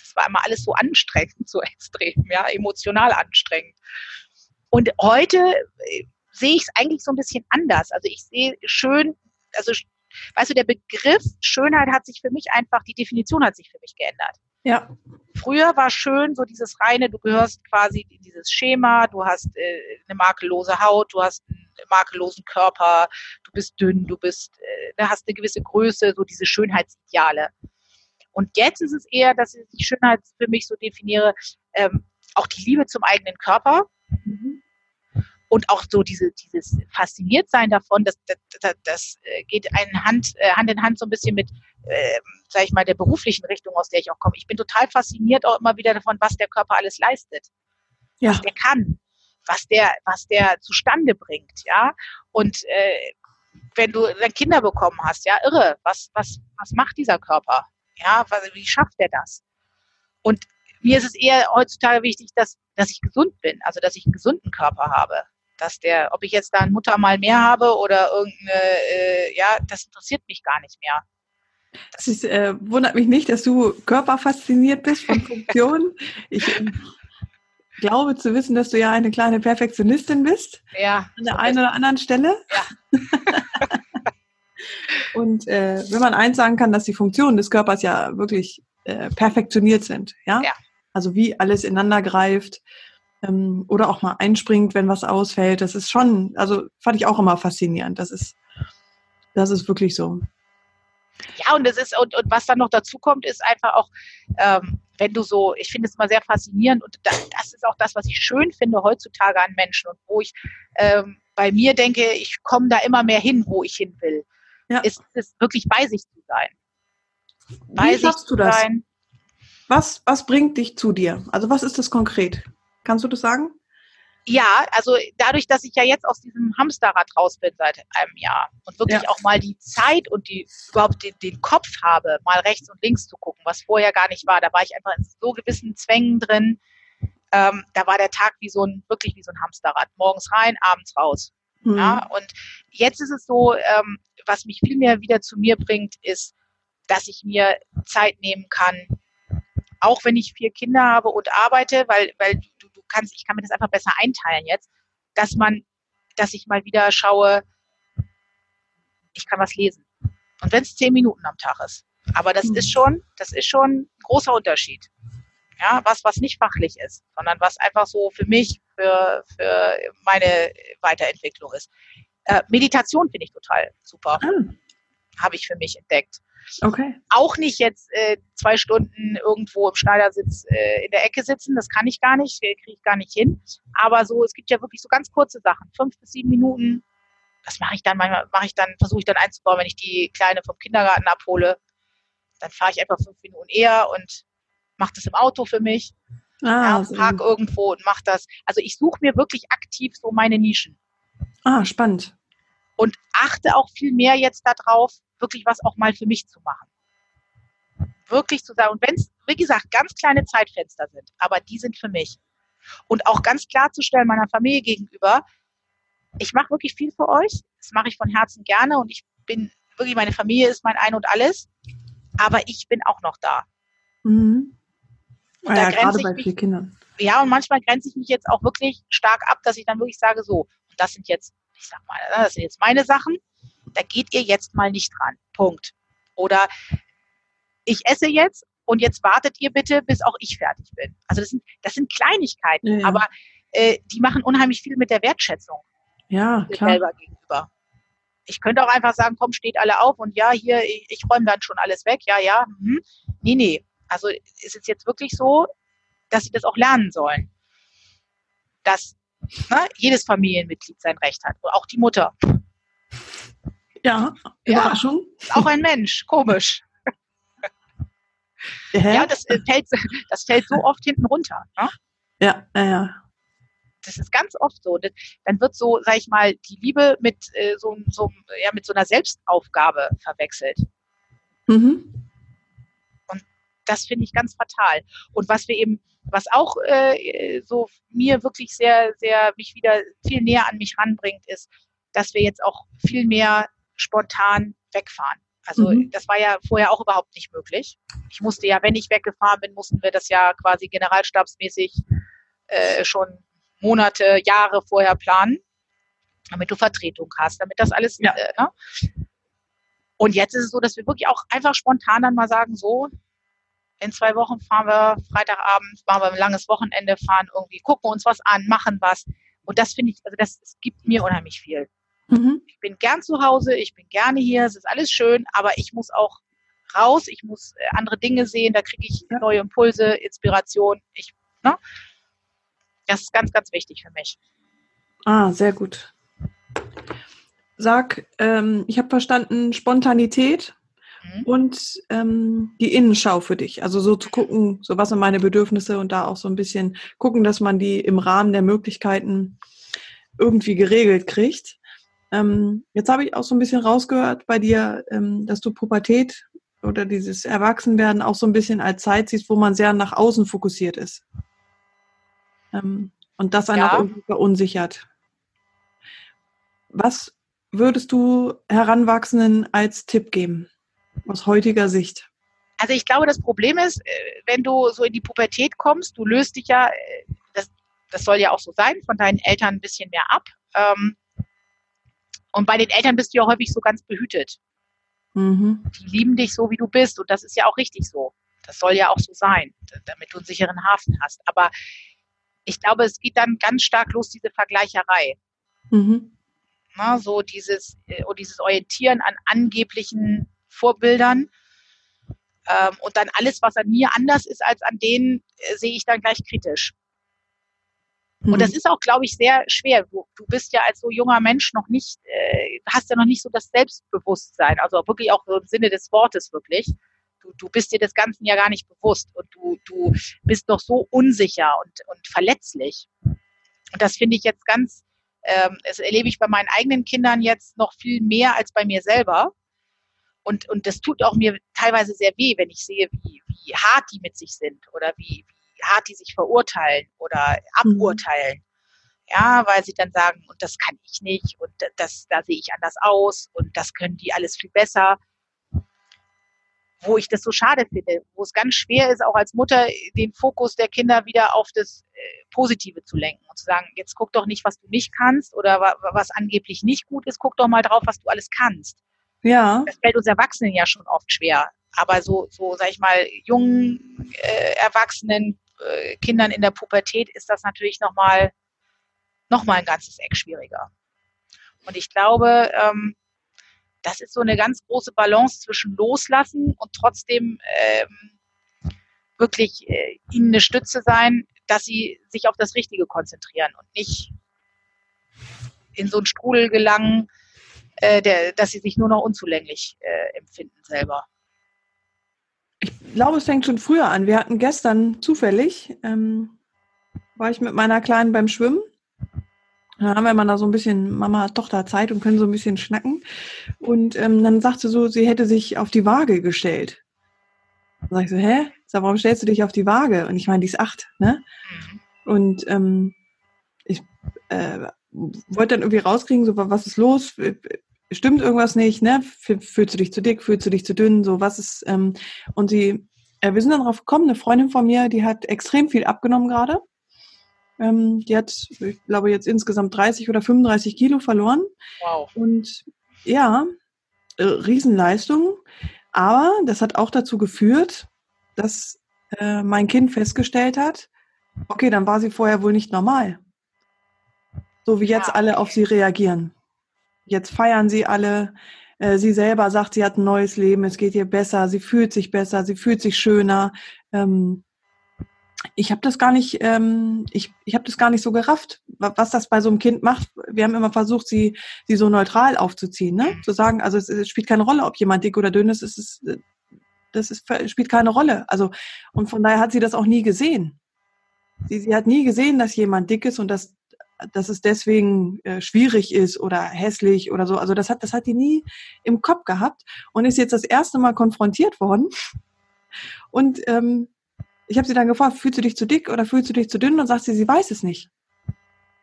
Es war immer alles so anstrengend, so extrem, ja, emotional anstrengend. Und heute äh, sehe ich es eigentlich so ein bisschen anders. Also ich sehe schön, also weißt du, der Begriff Schönheit hat sich für mich einfach, die Definition hat sich für mich geändert. Ja. Früher war schön so dieses reine, du gehörst quasi in dieses Schema, du hast äh, eine makellose Haut, du hast einen makellosen Körper, du bist dünn, du bist, äh, hast eine gewisse Größe, so diese Schönheitsideale. Und jetzt ist es eher, dass ich die Schönheit für mich so definiere, ähm, auch die Liebe zum eigenen Körper. Mhm und auch so diese, dieses Fasziniertsein davon, das, das, das, das äh, geht ein Hand, äh, Hand in Hand so ein bisschen mit, äh, sage ich mal, der beruflichen Richtung, aus der ich auch komme. Ich bin total fasziniert auch immer wieder davon, was der Körper alles leistet, ja. was der kann, was der, was der zustande bringt, ja. Und äh, wenn du dann Kinder bekommen hast, ja, irre, was, was, was macht dieser Körper? Ja, was, wie schafft er das? Und mir ist es eher heutzutage wichtig, dass, dass ich gesund bin, also dass ich einen gesunden Körper habe dass der, ob ich jetzt da ein Muttermal mehr habe oder irgendeine, äh, ja, das interessiert mich gar nicht mehr. Das ist, äh, wundert mich nicht, dass du körperfasziniert bist von Funktionen. ich äh, glaube zu wissen, dass du ja eine kleine Perfektionistin bist. Ja. An der einen oder anderen Stelle. Ja. Und äh, wenn man eins sagen kann, dass die Funktionen des Körpers ja wirklich äh, perfektioniert sind, ja? ja. Also wie alles ineinander greift, ähm, oder auch mal einspringt, wenn was ausfällt. Das ist schon, also fand ich auch immer faszinierend. Das ist, das ist wirklich so. Ja, und das ist, und, und was dann noch dazu kommt, ist einfach auch, ähm, wenn du so, ich finde es immer sehr faszinierend und das, das, ist auch das, was ich schön finde heutzutage an Menschen und wo ich ähm, bei mir denke, ich komme da immer mehr hin, wo ich hin will. Ja. Ist es wirklich bei sich zu sein. Bei Wie schaffst du das? Sein. Was, was bringt dich zu dir? Also was ist das konkret? Kannst du das sagen? Ja, also dadurch, dass ich ja jetzt aus diesem Hamsterrad raus bin seit einem Jahr und wirklich ja. auch mal die Zeit und die überhaupt den, den, Kopf habe, mal rechts und links zu gucken, was vorher gar nicht war. Da war ich einfach in so gewissen Zwängen drin. Ähm, da war der Tag wie so ein, wirklich wie so ein Hamsterrad. Morgens rein, abends raus. Mhm. Ja, und jetzt ist es so, ähm, was mich viel mehr wieder zu mir bringt, ist, dass ich mir Zeit nehmen kann, auch wenn ich vier Kinder habe und arbeite, weil, weil kannst, ich kann mir das einfach besser einteilen jetzt, dass man, dass ich mal wieder schaue, ich kann was lesen. Und wenn es zehn Minuten am Tag ist. Aber das ist schon, das ist schon ein großer Unterschied. Ja, was, was nicht fachlich ist, sondern was einfach so für mich, für, für meine Weiterentwicklung ist. Äh, Meditation finde ich total super. Ah. Habe ich für mich entdeckt. Okay. Auch nicht jetzt äh, zwei Stunden irgendwo im Schneidersitz äh, in der Ecke sitzen, das kann ich gar nicht, äh, kriege ich gar nicht hin. Aber so, es gibt ja wirklich so ganz kurze Sachen, fünf bis sieben Minuten. Das mache ich dann manchmal, mache ich dann, versuche ich dann einzubauen, wenn ich die Kleine vom Kindergarten abhole. Dann fahre ich einfach fünf Minuten eher und mache das im Auto für mich. Ah, ja, so. park irgendwo und mache das. Also ich suche mir wirklich aktiv so meine Nischen. Ah, spannend. Und achte auch viel mehr jetzt darauf, wirklich was auch mal für mich zu machen. Wirklich zu sagen, und wenn es, wie gesagt, ganz kleine Zeitfenster sind, aber die sind für mich. Und auch ganz klarzustellen meiner Familie gegenüber, ich mache wirklich viel für euch, das mache ich von Herzen gerne und ich bin wirklich, meine Familie ist mein Ein und Alles, aber ich bin auch noch da. Mhm. Und ja, da gerade bei vier Kindern. Ja, und manchmal grenze ich mich jetzt auch wirklich stark ab, dass ich dann wirklich sage, so, und das sind jetzt, ich sag mal, das sind jetzt meine Sachen da geht ihr jetzt mal nicht dran. Punkt. Oder ich esse jetzt und jetzt wartet ihr bitte, bis auch ich fertig bin. Also das sind, das sind Kleinigkeiten, ja. aber äh, die machen unheimlich viel mit der Wertschätzung. Ja, klar. selber gegenüber. Ich könnte auch einfach sagen, komm, steht alle auf und ja, hier, ich, ich räume dann schon alles weg. Ja, ja. Hm. Nee, nee. Also ist es jetzt wirklich so, dass sie das auch lernen sollen. Dass ne, jedes Familienmitglied sein Recht hat. auch die Mutter. Ja, Überraschung. Ja, auch ein Mensch, komisch. Hä? Ja, das äh, fällt, das fällt so oft hinten runter. Ne? Ja, ja, ja. das ist ganz oft so. Dann wird so, sag ich mal, die Liebe mit äh, so, so, ja, mit so einer Selbstaufgabe verwechselt. Mhm. Und das finde ich ganz fatal. Und was wir eben, was auch äh, so mir wirklich sehr, sehr mich wieder viel näher an mich ranbringt, ist, dass wir jetzt auch viel mehr spontan wegfahren. Also mhm. das war ja vorher auch überhaupt nicht möglich. Ich musste ja, wenn ich weggefahren bin, mussten wir das ja quasi generalstabsmäßig äh, schon Monate, Jahre vorher planen, damit du Vertretung hast, damit das alles. Ja. Äh, ne? Und jetzt ist es so, dass wir wirklich auch einfach spontan dann mal sagen, so, in zwei Wochen fahren wir Freitagabend, machen wir ein langes Wochenende, fahren irgendwie, gucken uns was an, machen was. Und das finde ich, also das, das gibt mir unheimlich viel. Mhm. Ich bin gern zu Hause, ich bin gerne hier, es ist alles schön, aber ich muss auch raus, ich muss äh, andere Dinge sehen, da kriege ich neue Impulse, Inspiration. Ich, ne? Das ist ganz, ganz wichtig für mich. Ah, sehr gut. Sag, ähm, ich habe verstanden, Spontanität mhm. und ähm, die Innenschau für dich. Also so zu gucken, so was sind meine Bedürfnisse und da auch so ein bisschen gucken, dass man die im Rahmen der Möglichkeiten irgendwie geregelt kriegt. Ähm, jetzt habe ich auch so ein bisschen rausgehört bei dir, ähm, dass du Pubertät oder dieses Erwachsenwerden auch so ein bisschen als Zeit siehst, wo man sehr nach außen fokussiert ist. Ähm, und das einen ja. auch irgendwie verunsichert. Was würdest du Heranwachsenden als Tipp geben, aus heutiger Sicht? Also ich glaube, das Problem ist, äh, wenn du so in die Pubertät kommst, du löst dich ja, äh, das, das soll ja auch so sein, von deinen Eltern ein bisschen mehr ab. Ähm, und bei den Eltern bist du ja häufig so ganz behütet. Mhm. Die lieben dich so, wie du bist. Und das ist ja auch richtig so. Das soll ja auch so sein, damit du einen sicheren Hafen hast. Aber ich glaube, es geht dann ganz stark los, diese Vergleicherei. Mhm. Na, so dieses, äh, dieses Orientieren an angeblichen Vorbildern. Ähm, und dann alles, was an mir anders ist als an denen, äh, sehe ich dann gleich kritisch. Und das mhm. ist auch, glaube ich, sehr schwer. Du, du bist ja als so junger Mensch noch nicht, äh, hast ja noch nicht so das Selbstbewusstsein, also wirklich auch im Sinne des Wortes wirklich. Du, du bist dir des Ganzen ja gar nicht bewusst und du, du bist noch so unsicher und, und verletzlich. Und das finde ich jetzt ganz, ähm, das erlebe ich bei meinen eigenen Kindern jetzt noch viel mehr als bei mir selber. Und, und das tut auch mir teilweise sehr weh, wenn ich sehe, wie, wie hart die mit sich sind oder wie, wie hart die sich verurteilen oder aburteilen. Mhm. Ja, weil sie dann sagen, und das kann ich nicht und das, da sehe ich anders aus und das können die alles viel besser. Wo ich das so schade finde, wo es ganz schwer ist, auch als Mutter den Fokus der Kinder wieder auf das äh, Positive zu lenken und zu sagen, jetzt guck doch nicht, was du nicht kannst oder was angeblich nicht gut ist, guck doch mal drauf, was du alles kannst. Ja. Das fällt uns Erwachsenen ja schon oft schwer. Aber so, so sag ich mal, jungen äh, Erwachsenen äh, Kindern in der Pubertät ist das natürlich nochmal noch mal ein ganzes Eck schwieriger. Und ich glaube, ähm, das ist so eine ganz große Balance zwischen Loslassen und trotzdem ähm, wirklich äh, ihnen eine Stütze sein, dass sie sich auf das Richtige konzentrieren und nicht in so einen Strudel gelangen, äh, der, dass sie sich nur noch unzulänglich äh, empfinden selber. Ich glaube, es fängt schon früher an. Wir hatten gestern zufällig, ähm, war ich mit meiner Kleinen beim Schwimmen. Dann haben wir mal da so ein bisschen Mama-Tochter-Zeit und können so ein bisschen schnacken. Und ähm, dann sagte sie so, sie hätte sich auf die Waage gestellt. Dann sag ich so, hä? Sag, warum stellst du dich auf die Waage? Und ich meine, die ist acht, ne? Mhm. Und ähm, ich äh, wollte dann irgendwie rauskriegen, so, was ist los? Stimmt irgendwas nicht, ne? Fühlst du dich zu dick, fühlst du dich zu dünn, so was ist, ähm, und sie, äh, wir sind dann drauf gekommen, eine Freundin von mir, die hat extrem viel abgenommen gerade. Ähm, die hat, ich glaube, jetzt insgesamt 30 oder 35 Kilo verloren. Wow. Und ja, äh, Riesenleistung. Aber das hat auch dazu geführt, dass äh, mein Kind festgestellt hat, okay, dann war sie vorher wohl nicht normal. So wie jetzt ja. alle auf sie reagieren. Jetzt feiern sie alle. Äh, sie selber sagt, sie hat ein neues Leben, es geht ihr besser, sie fühlt sich besser, sie fühlt sich schöner. Ähm, ich habe das gar nicht, ähm, ich, ich habe das gar nicht so gerafft, was das bei so einem Kind macht. Wir haben immer versucht, sie, sie so neutral aufzuziehen, ne? Zu sagen, also es, es spielt keine Rolle, ob jemand dick oder dünn ist, es ist, das ist, spielt keine Rolle. Also, und von daher hat sie das auch nie gesehen. Sie, sie hat nie gesehen, dass jemand dick ist und dass dass es deswegen äh, schwierig ist oder hässlich oder so. Also das hat, das hat die nie im Kopf gehabt und ist jetzt das erste Mal konfrontiert worden. Und ähm, ich habe sie dann gefragt, fühlst du dich zu dick oder fühlst du dich zu dünn? Und sagt sie, sie weiß es nicht.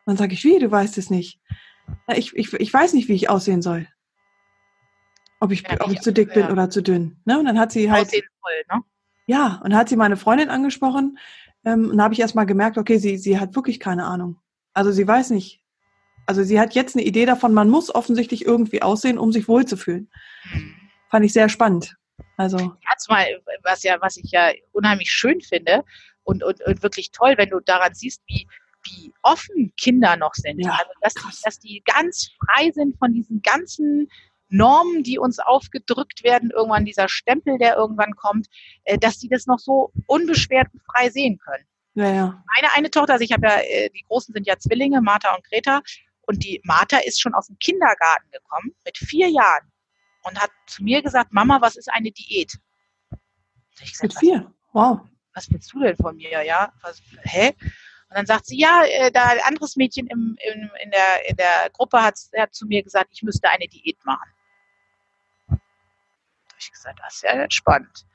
Dann sage ich, wie, du weißt es nicht. Ich, ich, ich weiß nicht, wie ich aussehen soll. Ob ich, ja, ob ich, zu dick bin oder zu dünn. Ne? Und dann hat sie halt. Ne? Ja, und dann hat sie meine Freundin angesprochen. Ähm, und da habe ich erst mal gemerkt, okay, sie, sie hat wirklich keine Ahnung. Also sie weiß nicht. Also sie hat jetzt eine Idee davon, man muss offensichtlich irgendwie aussehen, um sich wohlzufühlen. Fand ich sehr spannend. Also. Zumal, was ja, was ich ja unheimlich schön finde und, und, und wirklich toll, wenn du daran siehst, wie, wie offen Kinder noch sind. Ja, also, dass, die, dass die ganz frei sind von diesen ganzen Normen, die uns aufgedrückt werden, irgendwann dieser Stempel, der irgendwann kommt, äh, dass die das noch so unbeschwert und frei sehen können. Ja, ja. Meine eine Tochter, also ich habe ja, äh, die Großen sind ja Zwillinge, Martha und Greta, und die Martha ist schon aus dem Kindergarten gekommen mit vier Jahren und hat zu mir gesagt, Mama, was ist eine Diät? Gesagt, mit vier? Wow. Was willst du denn von mir? Ja, was, hä? Und dann sagt sie, ja, äh, da ein anderes Mädchen im, im, in, der, in der Gruppe hat, hat zu mir gesagt, ich müsste eine Diät machen. Ich gesagt, das ist ja entspannt.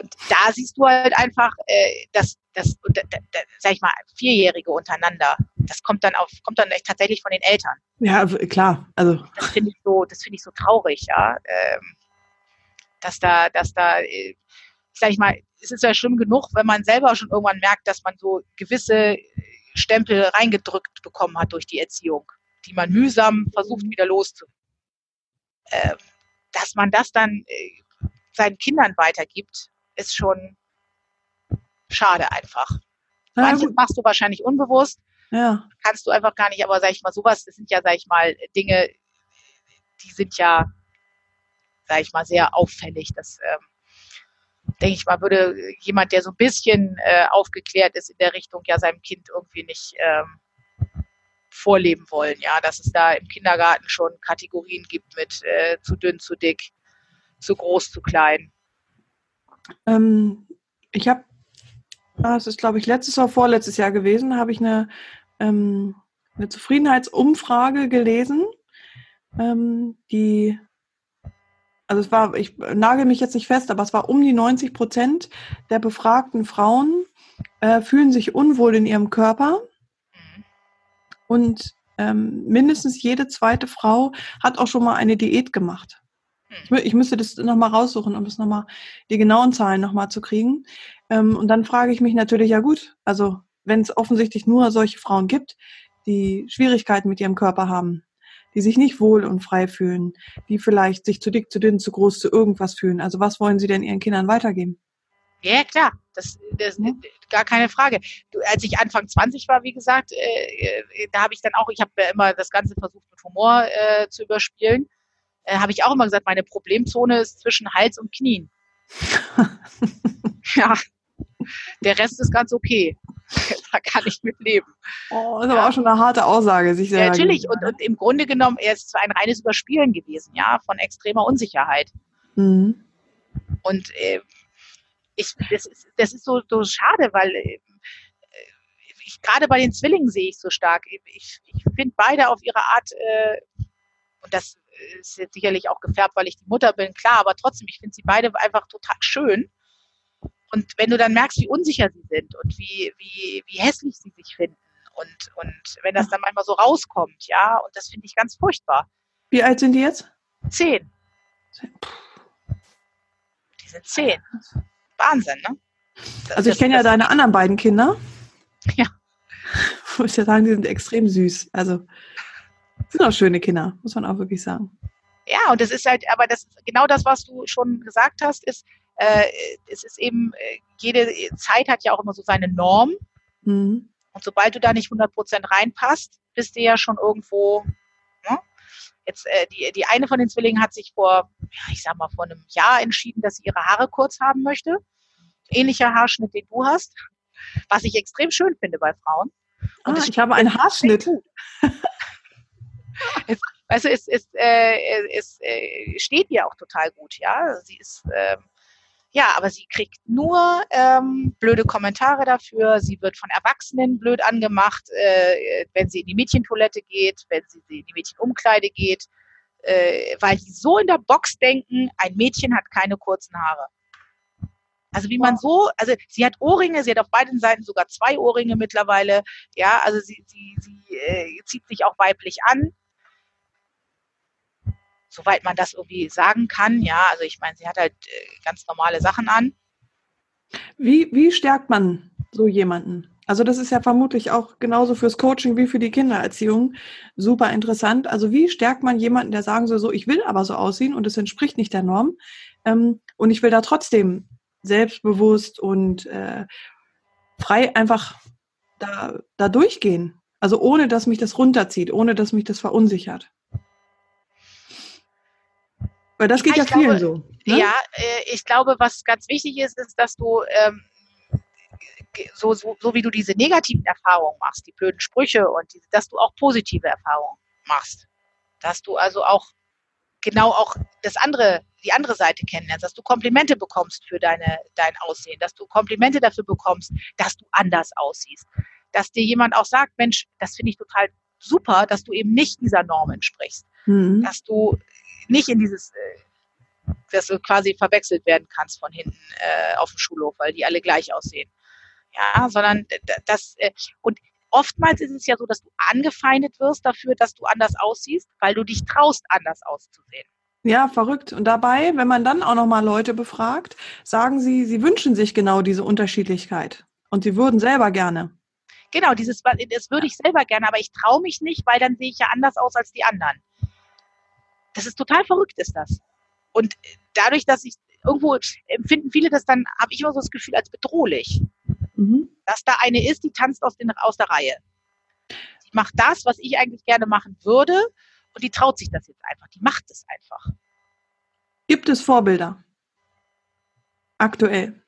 Und da siehst du halt einfach, äh, dass, dass da, da, sag ich mal, Vierjährige untereinander, das kommt dann auf, kommt dann echt tatsächlich von den Eltern. Ja, klar. Also. Das finde ich so, das finde ich so traurig, ja. Ähm, dass da, dass da, äh, sag ich mal, es ist ja schlimm genug, wenn man selber schon irgendwann merkt, dass man so gewisse Stempel reingedrückt bekommen hat durch die Erziehung, die man mühsam versucht wieder loszuwerden. Ähm, dass man das dann äh, seinen Kindern weitergibt, ist schon schade einfach. Ja, Manches gut. machst du wahrscheinlich unbewusst. Ja. Kannst du einfach gar nicht, aber sag ich mal, sowas, das sind ja, sag ich mal, Dinge, die sind ja, sag ich mal, sehr auffällig. Das ähm, denke ich mal, würde jemand, der so ein bisschen äh, aufgeklärt ist in der Richtung, ja seinem Kind irgendwie nicht ähm, vorleben wollen. Ja, dass es da im Kindergarten schon Kategorien gibt mit äh, zu dünn, zu dick, zu groß, zu klein. Ähm, ich habe, ah, das ist glaube ich letztes oder vorletztes Jahr gewesen, habe ich eine, ähm, eine Zufriedenheitsumfrage gelesen, ähm, die also es war, ich nagel mich jetzt nicht fest, aber es war um die 90 Prozent der befragten Frauen äh, fühlen sich unwohl in ihrem Körper. Und ähm, mindestens jede zweite Frau hat auch schon mal eine Diät gemacht. Ich, müsste das nochmal raussuchen, um es nochmal, die genauen Zahlen nochmal zu kriegen. Ähm, und dann frage ich mich natürlich, ja gut, also wenn es offensichtlich nur solche Frauen gibt, die Schwierigkeiten mit ihrem Körper haben, die sich nicht wohl und frei fühlen, die vielleicht sich zu dick, zu dünn, zu groß, zu irgendwas fühlen. Also was wollen Sie denn Ihren Kindern weitergeben? Ja, klar, das, das ja. gar keine Frage. Du, als ich Anfang 20 war, wie gesagt, äh, äh, da habe ich dann auch, ich habe ja immer das Ganze versucht mit Humor äh, zu überspielen, äh, habe ich auch immer gesagt, meine Problemzone ist zwischen Hals und Knien. ja, der Rest ist ganz okay. da kann ich mit leben. Oh, das ist aber auch schon eine harte Aussage, sich Ja, natürlich. Und, und, im Grunde genommen, er ist zwar ein reines Überspielen gewesen, ja, von extremer Unsicherheit. Mhm. Und äh, ich, das, ist, das ist so, so schade, weil äh, ich, gerade bei den Zwillingen sehe ich so stark. Ich, ich finde beide auf ihre Art, äh, und das ist jetzt sicherlich auch gefärbt, weil ich die Mutter bin, klar, aber trotzdem, ich finde sie beide einfach total schön. Und wenn du dann merkst, wie unsicher sie sind und wie, wie, wie hässlich sie sich finden und, und wenn das dann manchmal so rauskommt, ja, und das finde ich ganz furchtbar. Wie alt sind die jetzt? Zehn. Die sind zehn. Wahnsinn, ne? Das, also ich kenne ja deine anderen beiden Kinder. Ja. Ich muss ja sagen, die sind extrem süß. Also sind auch schöne Kinder, muss man auch wirklich sagen. Ja, und das ist halt, aber das genau das, was du schon gesagt hast, ist, äh, es ist eben, äh, jede Zeit hat ja auch immer so seine Norm. Mhm. Und sobald du da nicht 100% reinpasst, bist du ja schon irgendwo, ne? Jetzt, äh, die, die eine von den Zwillingen hat sich vor, ja, ich sag mal, vor einem Jahr entschieden, dass sie ihre Haare kurz haben möchte. Ähnlicher Haarschnitt, den du hast. Was ich extrem schön finde bei Frauen. Und ah, ich habe einen Haarschnitt. es, du, es, es, äh, es äh, steht ihr auch total gut, ja. Sie ist, äh, Ja, aber sie kriegt nur ähm, blöde Kommentare dafür. Sie wird von Erwachsenen blöd angemacht, äh, wenn sie in die Mädchentoilette geht, wenn sie in die Mädchenumkleide geht, äh, weil die so in der Box denken, ein Mädchen hat keine kurzen Haare. Also wie man so, also sie hat Ohrringe, sie hat auf beiden Seiten sogar zwei Ohrringe mittlerweile. Ja, also sie, sie, sie äh, zieht sich auch weiblich an. Soweit man das irgendwie sagen kann, ja. Also ich meine, sie hat halt äh, ganz normale Sachen an. Wie, wie stärkt man so jemanden? Also das ist ja vermutlich auch genauso fürs Coaching wie für die Kindererziehung super interessant. Also wie stärkt man jemanden, der sagen soll, so ich will aber so aussehen und es entspricht nicht der Norm ähm, und ich will da trotzdem selbstbewusst und äh, frei einfach da, da durchgehen. Also ohne, dass mich das runterzieht, ohne, dass mich das verunsichert. Weil das geht ja, ja vielen so. Ne? Ja, äh, ich glaube, was ganz wichtig ist, ist, dass du ähm, so, so, so wie du diese negativen Erfahrungen machst, die blöden Sprüche und die, dass du auch positive Erfahrungen machst. Dass du also auch genau auch das andere, die andere Seite kennenlernst, dass du Komplimente bekommst für deine, dein Aussehen, dass du Komplimente dafür bekommst, dass du anders aussiehst. Dass dir jemand auch sagt, Mensch, das finde ich total super, dass du eben nicht dieser Norm entsprichst. Mhm. Dass du nicht in dieses, äh, dass du quasi verwechselt werden kannst von hinten äh, auf dem Schulhof, weil die alle gleich aussehen. Ja, sondern das, äh, und oftmals ist es ja so, dass du angefeindet wirst dafür, dass du anders aussiehst, weil du dich traust, anders auszusehen. Ja, verrückt. Und dabei, wenn man dann auch nochmal Leute befragt, sagen sie, sie wünschen sich genau diese Unterschiedlichkeit. Und sie würden selber gerne. Genau, dieses, das würde ich selber gerne, aber ich traue mich nicht, weil dann sehe ich ja anders aus als die anderen. Das ist total verrückt, ist das. Und dadurch, dass ich irgendwo empfinden viele das dann, habe ich immer so das Gefühl als bedrohlich. Mhm. Dass da eine ist, die tanzt aus, den, aus der Reihe. Die macht das, was ich eigentlich gerne machen würde und die traut sich das jetzt einfach. Die macht es einfach. Gibt es Vorbilder? Aktuell.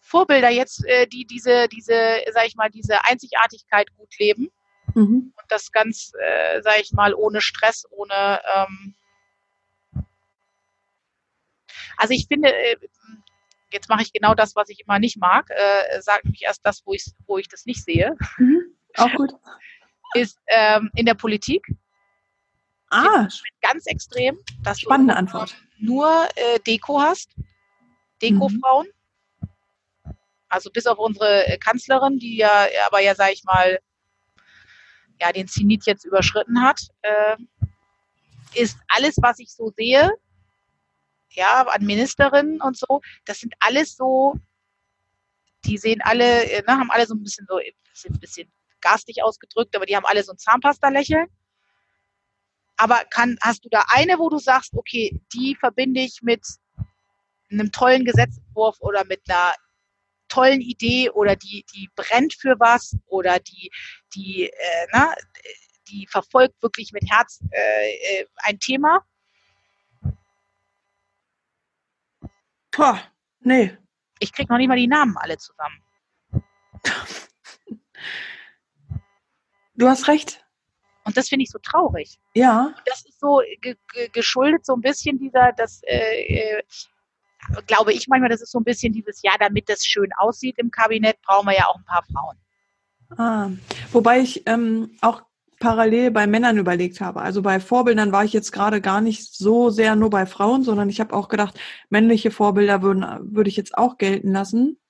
Vorbilder jetzt, äh, die diese, diese, sag ich mal, diese Einzigartigkeit gut leben. Mhm. Und das ganz, äh, sag ich mal, ohne Stress, ohne ähm also ich finde, äh, jetzt mache ich genau das, was ich immer nicht mag, äh, sage mich erst das, wo ich, wo ich das nicht sehe. Mhm. Auch gut. Ist ähm, in der Politik. Ah. Ganz extrem. Dass Spannende du Antwort. Nur äh, Deko hast. Dekofrauen. Mhm. Also bis auf unsere äh, Kanzlerin, die ja aber ja, sag ich mal, ja, den Zenit jetzt überschritten hat, äh, ist alles, was ich so sehe, ja, an Ministerinnen und so, das sind alles so, die sehen alle, ne, haben alle so ein bisschen so, sind ein bisschen garstig ausgedrückt, aber die haben alle so ein Zahnpasta-Lächeln. Aber kann, hast du da eine, wo du sagst, okay, die verbinde ich mit einem tollen Gesetzentwurf oder mit einer tollen Idee oder die, die brennt für was oder die, die, äh, na, die verfolgt wirklich mit Herz äh, äh ein Thema. Boah, nee. Ich krieg noch nicht mal die Namen alle zusammen. Du hast recht. Und das finde ich so traurig. Ja. Das ist so ge ge geschuldet so ein bisschen dieser, das äh, äh, glaube ich manchmal, das ist so ein bisschen dieses, ja, damit das schön aussieht im Kabinett, brauchen wir ja auch ein paar Frauen. Ah, wobei ich ähm, auch parallel bei Männern überlegt habe. Also bei Vorbildern war ich jetzt gerade gar nicht so sehr nur bei Frauen, sondern ich habe auch gedacht, männliche Vorbilder würden, würde ich jetzt auch gelten lassen.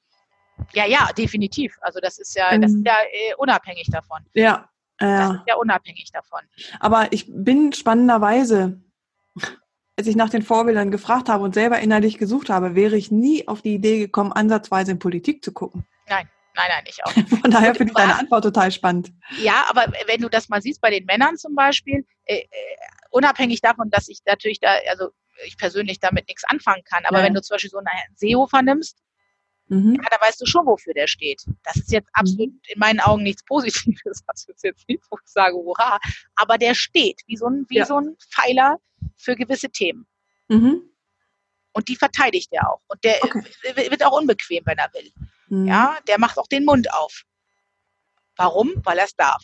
Ja, ja, definitiv. Also das ist ja, ähm, das ist ja äh, unabhängig davon. Ja. Äh, das ist ja unabhängig davon. Aber ich bin spannenderweise, als ich nach den Vorbildern gefragt habe und selber innerlich gesucht habe, wäre ich nie auf die Idee gekommen, ansatzweise in Politik zu gucken. Nein. Nein, nein, ich auch. Von daher finde ich deine Antwort total spannend. Ja, aber wenn du das mal siehst bei den Männern zum Beispiel, äh, äh, unabhängig davon, dass ich natürlich da, also ich persönlich damit nichts anfangen kann, aber ja. wenn du zum Beispiel so einen Seehofer nimmst, mhm. ja, da weißt du schon, wofür der steht. Das ist jetzt absolut mhm. in meinen Augen nichts Positives. Das ist jetzt nicht, wo ich sage, hurra. Aber der steht wie so ein, wie ja. so ein Pfeiler für gewisse Themen. Mhm. Und die verteidigt er auch. Und der okay. wird auch unbequem, wenn er will. Mhm. Ja, der macht auch den Mund auf. Warum? Weil er es darf.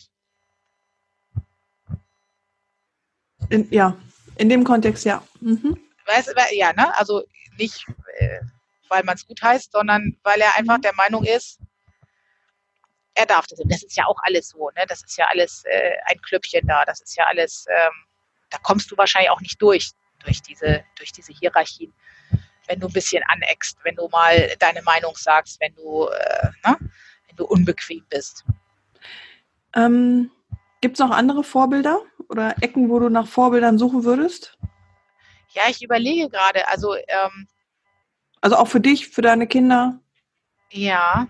In, ja, in dem Kontext ja. Mhm. Weißt, ja, ne? Also nicht, äh, weil man es gut heißt, sondern weil er einfach mhm. der Meinung ist, er darf das. Und das ist ja auch alles so, ne? Das ist ja alles äh, ein Klüppchen da. Das ist ja alles, ähm, da kommst du wahrscheinlich auch nicht durch, durch diese, durch diese Hierarchien, wenn du ein bisschen aneckst, wenn du mal deine Meinung sagst, wenn du, äh, ne? wenn du unbequem bist. Ähm, Gibt es noch andere Vorbilder oder Ecken, wo du nach Vorbildern suchen würdest? Ja, ich überlege gerade. Also, ähm, also auch für dich, für deine Kinder? Ja.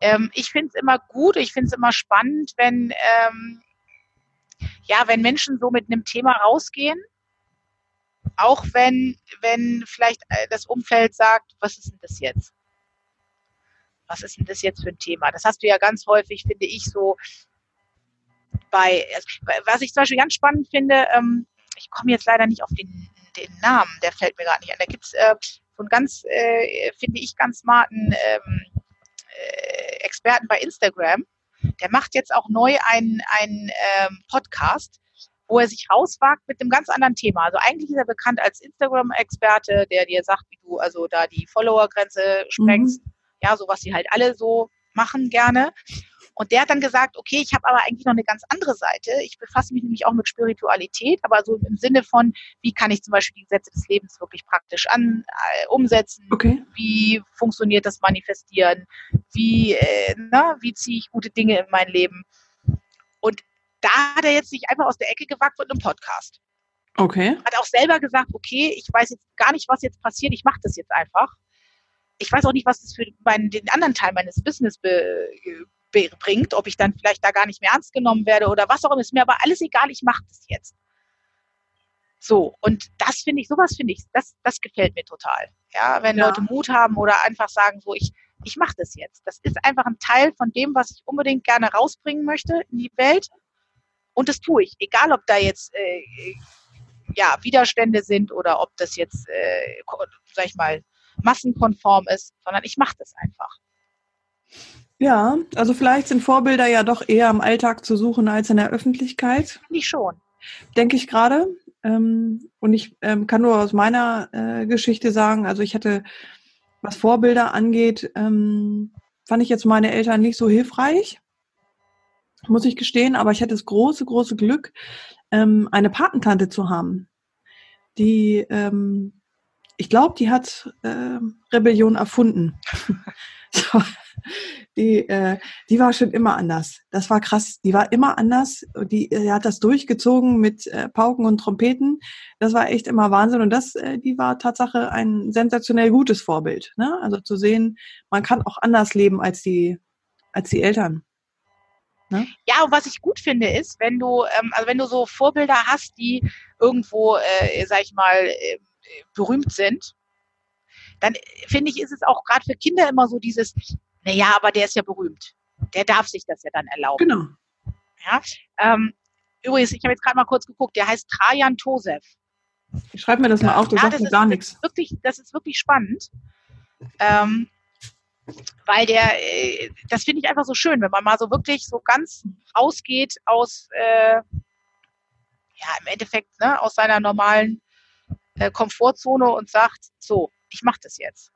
Ähm, ich finde es immer gut, ich finde es immer spannend, wenn, ähm, ja, wenn Menschen so mit einem Thema rausgehen. Auch wenn, wenn vielleicht äh, das Umfeld sagt, was ist denn das jetzt? Was ist denn das jetzt für ein Thema? Das hast du ja ganz häufig, finde ich, so bei, also, was ich zum Beispiel ganz spannend finde, ähm, ich komme jetzt leider nicht auf den, den Namen, der fällt mir gerade nicht an. Da gibt es äh, so einen ganz, äh, finde ich, ganz smarten ähm, äh, Experten bei Instagram. Der macht jetzt auch neu einen, einen ähm, Podcast, wo er sich rauswagt mit einem ganz anderen Thema. Also eigentlich ist er bekannt als Instagram-Experte, der dir sagt, wie du also da die Follower-Grenze sprengst. Mhm. Ja, so was sie halt alle so machen gerne. Und der hat dann gesagt, okay, ich habe aber eigentlich noch eine ganz andere Seite. Ich befasse mich nämlich auch mit Spiritualität, aber so im Sinne von, wie kann ich zum Beispiel die Gesetze des Lebens wirklich praktisch an, äh, umsetzen? Okay. Wie funktioniert das Manifestieren? Wie, äh, na, wie ziehe ich gute Dinge in mein Leben? Da hat er jetzt nicht einfach aus der Ecke gewagt mit einem Podcast. Okay. Hat auch selber gesagt, okay, ich weiß jetzt gar nicht, was jetzt passiert, ich mache das jetzt einfach. Ich weiß auch nicht, was das für meinen, den anderen Teil meines Business be, bringt, ob ich dann vielleicht da gar nicht mehr ernst genommen werde oder was auch immer, ist mir aber alles egal, ich mache das jetzt. So, und das finde ich, sowas finde ich, das, das gefällt mir total. Ja, wenn ja. Leute Mut haben oder einfach sagen, so, ich, ich mache das jetzt. Das ist einfach ein Teil von dem, was ich unbedingt gerne rausbringen möchte in die Welt. Und das tue ich. Egal, ob da jetzt äh, ja, Widerstände sind oder ob das jetzt, äh, sag ich mal, massenkonform ist, sondern ich mache das einfach. Ja, also vielleicht sind Vorbilder ja doch eher im Alltag zu suchen als in der Öffentlichkeit. Nicht schon. Denke ich gerade. Ähm, und ich ähm, kann nur aus meiner äh, Geschichte sagen, also ich hatte, was Vorbilder angeht, ähm, fand ich jetzt meine Eltern nicht so hilfreich, muss ich gestehen, aber ich hatte das große, große Glück, ähm, eine Patentante zu haben, die, ähm, ich glaube, die hat äh, Rebellion erfunden. so, die, äh, die war schon immer anders. Das war krass. Die war immer anders. Die, die äh, hat das durchgezogen mit äh, Pauken und Trompeten. Das war echt immer Wahnsinn. Und das, äh, die war Tatsache ein sensationell gutes Vorbild. Ne? Also zu sehen, man kann auch anders leben als die, als die Eltern. Ne? Ja, und was ich gut finde, ist, wenn du, ähm, also wenn du so Vorbilder hast, die irgendwo, äh, sag ich mal, äh, berühmt sind, dann äh, finde ich, ist es auch gerade für Kinder immer so dieses, naja, aber der ist ja berühmt. Der darf sich das ja dann erlauben. Genau. Ja, ähm, übrigens, ich habe jetzt gerade mal kurz geguckt, der heißt Trajan Tosef. Ich schreibe mir das mal auf, du ja, sagst mir gar nichts. Wirklich, das ist wirklich spannend. Ähm, weil der, äh, das finde ich einfach so schön, wenn man mal so wirklich so ganz rausgeht aus, äh, ja, im Endeffekt, ne, aus seiner normalen äh, Komfortzone und sagt, so, ich mache das jetzt.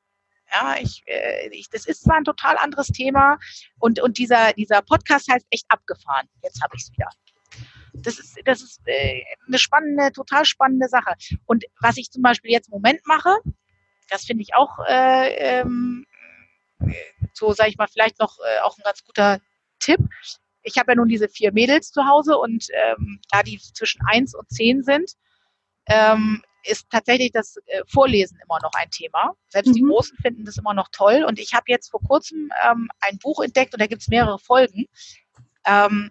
Ja, ich, äh, ich, das ist zwar ein total anderes Thema und, und dieser, dieser Podcast heißt echt abgefahren. Jetzt habe ich es wieder. Das ist, das ist äh, eine spannende, total spannende Sache. Und was ich zum Beispiel jetzt im Moment mache, das finde ich auch äh, ähm, so, sage ich mal, vielleicht noch äh, auch ein ganz guter Tipp. Ich habe ja nun diese vier Mädels zu Hause und ähm, da die zwischen eins und zehn sind, ähm, ist tatsächlich das äh, Vorlesen immer noch ein Thema. Selbst mhm. die Großen finden das immer noch toll. Und ich habe jetzt vor kurzem ähm, ein Buch entdeckt und da gibt es mehrere Folgen. Ähm,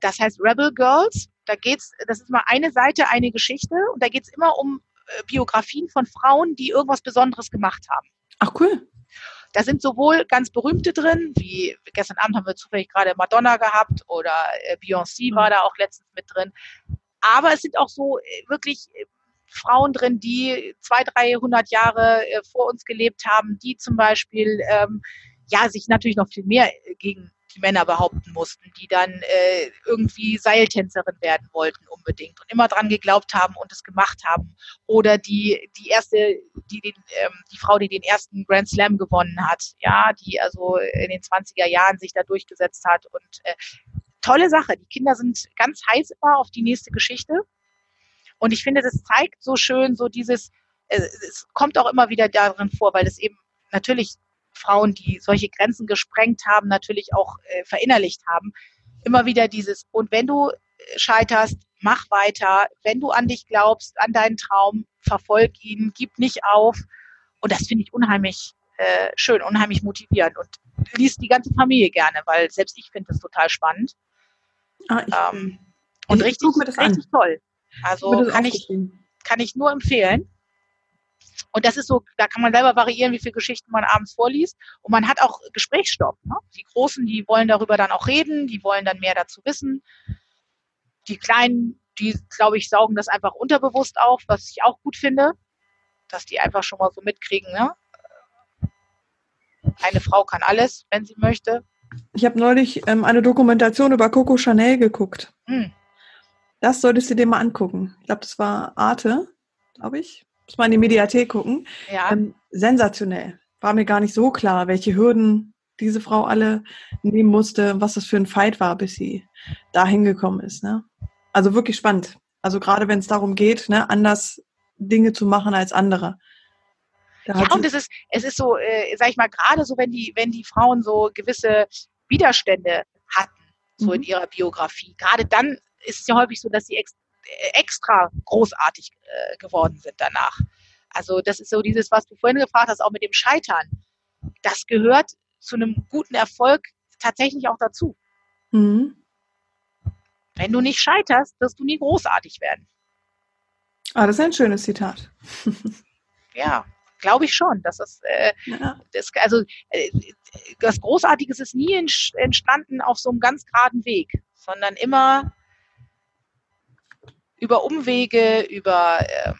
das heißt Rebel Girls. Da geht's, das ist mal eine Seite, eine Geschichte und da geht es immer um äh, Biografien von Frauen, die irgendwas Besonderes gemacht haben. Ach cool. Da sind sowohl ganz berühmte drin, wie gestern Abend haben wir zufällig gerade Madonna gehabt oder äh, Beyoncé war da auch letztens mit drin. Aber es sind auch so äh, wirklich äh, Frauen drin, die zwei, 300 Jahre vor uns gelebt haben, die zum Beispiel ähm, ja sich natürlich noch viel mehr gegen die Männer behaupten mussten, die dann äh, irgendwie Seiltänzerin werden wollten unbedingt und immer dran geglaubt haben und es gemacht haben. Oder die, die erste, die den, ähm, die Frau, die den ersten Grand Slam gewonnen hat, ja, die also in den 20er Jahren sich da durchgesetzt hat und äh, tolle Sache. Die Kinder sind ganz heiß immer auf die nächste Geschichte. Und ich finde, das zeigt so schön so dieses, äh, es kommt auch immer wieder darin vor, weil es eben natürlich Frauen, die solche Grenzen gesprengt haben, natürlich auch äh, verinnerlicht haben. Immer wieder dieses, und wenn du äh, scheiterst, mach weiter. Wenn du an dich glaubst, an deinen Traum, verfolg ihn, gib nicht auf. Und das finde ich unheimlich äh, schön, unheimlich motivierend und liest die ganze Familie gerne, weil selbst ich finde das total spannend. Ah, ich, ähm, und ich richtig, richtig toll. Also kann ich, kann ich nur empfehlen. Und das ist so, da kann man selber variieren, wie viele Geschichten man abends vorliest. Und man hat auch Gesprächsstoff. Ne? Die Großen, die wollen darüber dann auch reden, die wollen dann mehr dazu wissen. Die Kleinen, die, glaube ich, saugen das einfach unterbewusst auf, was ich auch gut finde, dass die einfach schon mal so mitkriegen. Ne? Eine Frau kann alles, wenn sie möchte. Ich habe neulich ähm, eine Dokumentation über Coco Chanel geguckt. Hm. Das solltest du dir mal angucken. Ich glaube, das war Arte, glaube ich muss mal in die Mediathek gucken. Ja. Ähm, sensationell. War mir gar nicht so klar, welche Hürden diese Frau alle nehmen musste, was das für ein Fight war, bis sie da hingekommen ist. Ne? Also wirklich spannend. Also gerade wenn es darum geht, ne, anders Dinge zu machen als andere. Da ja, und es ist, es ist so, äh, sag ich mal, gerade so, wenn die, wenn die Frauen so gewisse Widerstände hatten, so mhm. in ihrer Biografie, gerade dann ist es ja häufig so, dass sie extra großartig äh, geworden sind danach. Also das ist so dieses, was du vorhin gefragt hast, auch mit dem Scheitern. Das gehört zu einem guten Erfolg tatsächlich auch dazu. Mhm. Wenn du nicht scheiterst, wirst du nie großartig werden. Ah, das ist ein schönes Zitat. ja, glaube ich schon. Das ist, äh, ja. das, also äh, das Großartige ist nie entstanden auf so einem ganz geraden Weg, sondern immer über Umwege, über ähm,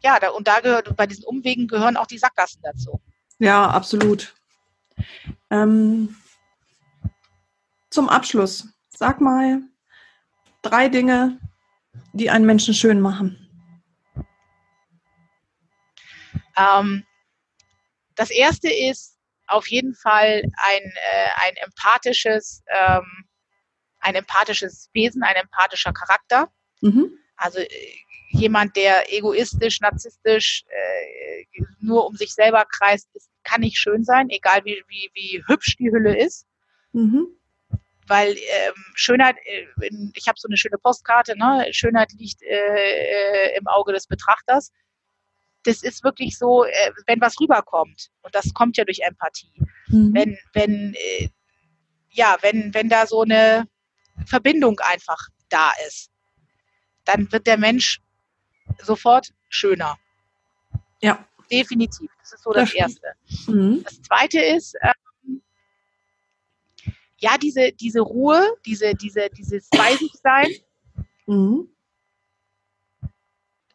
ja, da, und da gehört, bei diesen Umwegen gehören auch die Sackgassen dazu. Ja, absolut. Ähm, zum Abschluss, sag mal drei Dinge, die einen Menschen schön machen. Ähm, das erste ist auf jeden Fall ein, äh, ein empathisches, ähm, ein empathisches Wesen, ein empathischer Charakter. Mhm. Also äh, jemand, der egoistisch, narzisstisch äh, nur um sich selber kreist, ist, kann nicht schön sein, egal wie, wie, wie hübsch die Hülle ist. Mhm. Weil ähm, Schönheit, äh, ich habe so eine schöne Postkarte, ne? Schönheit liegt äh, äh, im Auge des Betrachters. Das ist wirklich so, wenn was rüberkommt, und das kommt ja durch Empathie, mhm. wenn, wenn, ja, wenn, wenn da so eine Verbindung einfach da ist dann wird der Mensch sofort schöner. Ja. Definitiv. Das ist so das, das Erste. Mhm. Das Zweite ist, ähm, ja, diese, diese Ruhe, diese, diese, dieses bei sich sein. Mhm.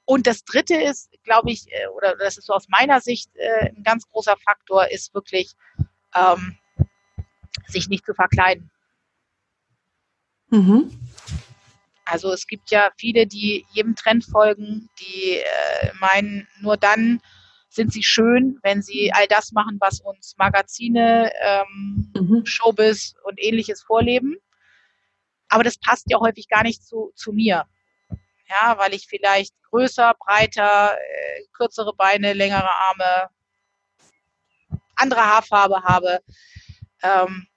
Und das Dritte ist, glaube ich, äh, oder das ist so aus meiner Sicht äh, ein ganz großer Faktor, ist wirklich, ähm, sich nicht zu verkleiden. Mhm. Also es gibt ja viele, die jedem Trend folgen, die äh, meinen, nur dann sind sie schön, wenn sie all das machen, was uns Magazine, ähm, mhm. Showbiz und ähnliches vorleben. Aber das passt ja häufig gar nicht zu, zu mir. Ja, weil ich vielleicht größer, breiter, äh, kürzere Beine, längere Arme, andere Haarfarbe habe. Ähm,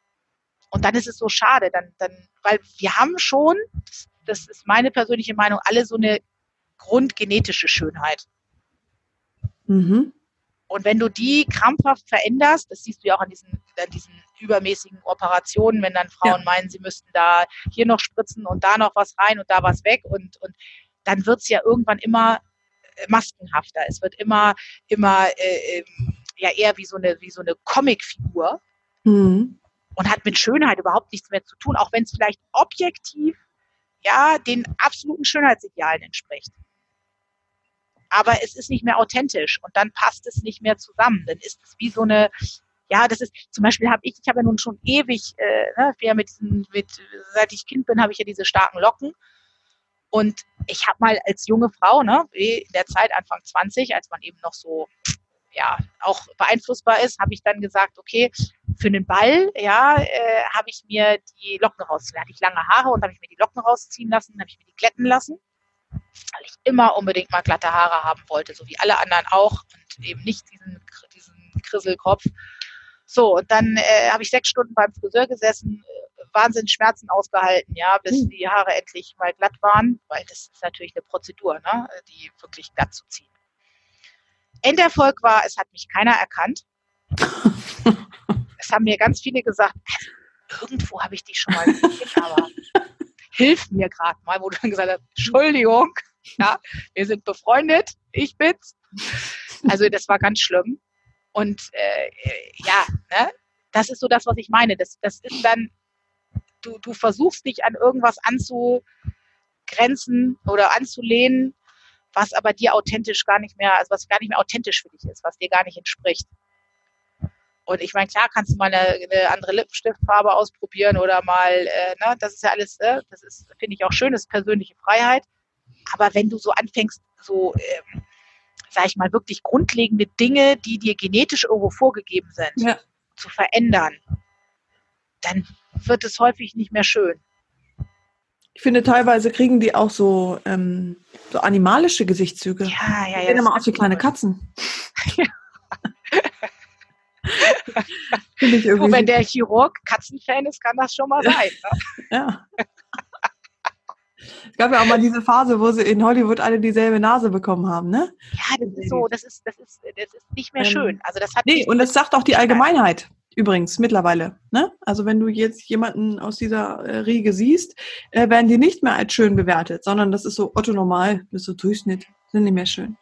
und dann ist es so schade, dann, dann, weil wir haben schon, das das ist meine persönliche Meinung, alle so eine grundgenetische Schönheit. Mhm. Und wenn du die krampfhaft veränderst, das siehst du ja auch an diesen, an diesen übermäßigen Operationen, wenn dann Frauen ja. meinen, sie müssten da hier noch spritzen und da noch was rein und da was weg und, und dann wird es ja irgendwann immer äh, maskenhafter. Es wird immer, immer äh, ähm, ja eher wie so eine, wie so eine Comicfigur mhm. und hat mit Schönheit überhaupt nichts mehr zu tun, auch wenn es vielleicht objektiv ja, den absoluten Schönheitsidealen entspricht. Aber es ist nicht mehr authentisch und dann passt es nicht mehr zusammen. Dann ist es wie so eine, ja, das ist, zum Beispiel habe ich, ich habe ja nun schon ewig, äh, ne, ja mit mit, seit ich Kind bin, habe ich ja diese starken Locken. Und ich habe mal als junge Frau, ne, in der Zeit Anfang 20, als man eben noch so ja auch beeinflussbar ist, habe ich dann gesagt, okay, für einen Ball, ja, äh, habe ich mir die Locken rausziehen. Da hatte ich lange Haare und habe ich mir die Locken rausziehen lassen, habe ich mir die glätten lassen, weil ich immer unbedingt mal glatte Haare haben wollte, so wie alle anderen auch und eben nicht diesen, diesen Krisselkopf. So, und dann äh, habe ich sechs Stunden beim Friseur gesessen, äh, Wahnsinn Schmerzen ausgehalten, ja, bis hm. die Haare endlich mal glatt waren, weil das ist natürlich eine Prozedur, ne, die wirklich glatt zu ziehen. Enderfolg war, es hat mich keiner erkannt. es haben mir ganz viele gesagt, irgendwo habe ich dich schon mal gesehen, aber hilf mir gerade mal, wo du dann gesagt hast, Entschuldigung, ja, wir sind befreundet, ich bin's. Also das war ganz schlimm. Und äh, ja, ne, das ist so das, was ich meine. Das, das ist dann, du, du versuchst dich an irgendwas anzugrenzen oder anzulehnen, was aber dir authentisch gar nicht mehr, also was gar nicht mehr authentisch für dich ist, was dir gar nicht entspricht. Und ich meine, klar kannst du mal eine, eine andere Lippenstiftfarbe ausprobieren oder mal, äh, ne, das ist ja alles, äh, das ist, finde ich auch schön, das ist persönliche Freiheit. Aber wenn du so anfängst, so, ähm, sag ich mal, wirklich grundlegende Dinge, die dir genetisch irgendwo vorgegeben sind, ja. zu verändern, dann wird es häufig nicht mehr schön. Ich finde, teilweise kriegen die auch so, ähm, so animalische Gesichtszüge. Ja, ja, ja. Die sehen immer aus wie kleine Katzen. Ja. ich irgendwie. Und wenn der Chirurg Katzenfan ist, kann das schon mal sein. Ne? ja. Es gab ja auch mal diese Phase, wo sie in Hollywood alle dieselbe Nase bekommen haben, ne? Ja, das ist so, das ist, das ist, das ist nicht mehr ähm, schön. Also das hat nee, und das sagt auch die Allgemeinheit übrigens mittlerweile. Ne? Also wenn du jetzt jemanden aus dieser äh, Riege siehst, äh, werden die nicht mehr als schön bewertet, sondern das ist so Otto normal, das ist so Durchschnitt, sind nicht mehr schön.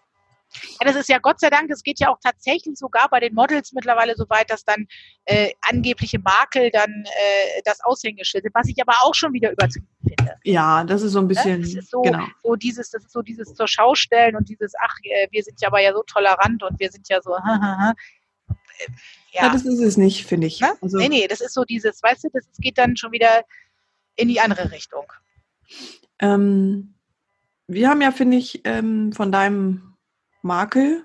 Ja, das ist ja Gott sei Dank, das geht ja auch tatsächlich sogar bei den Models mittlerweile so weit, dass dann äh, angebliche Makel dann äh, das Aushängeschild sind, was ich aber auch schon wieder übertrieben finde. Ja, das ist so ein ne? bisschen. Das ist so, genau. so dieses, das ist so dieses zur Schau stellen und dieses, ach, äh, wir sind ja aber ja so tolerant und wir sind ja so, ja. ja. das ist es nicht, finde ich. Ne? Also, nee, nee, das ist so dieses, weißt du, das geht dann schon wieder in die andere Richtung. Ähm, wir haben ja, finde ich, ähm, von deinem Makel,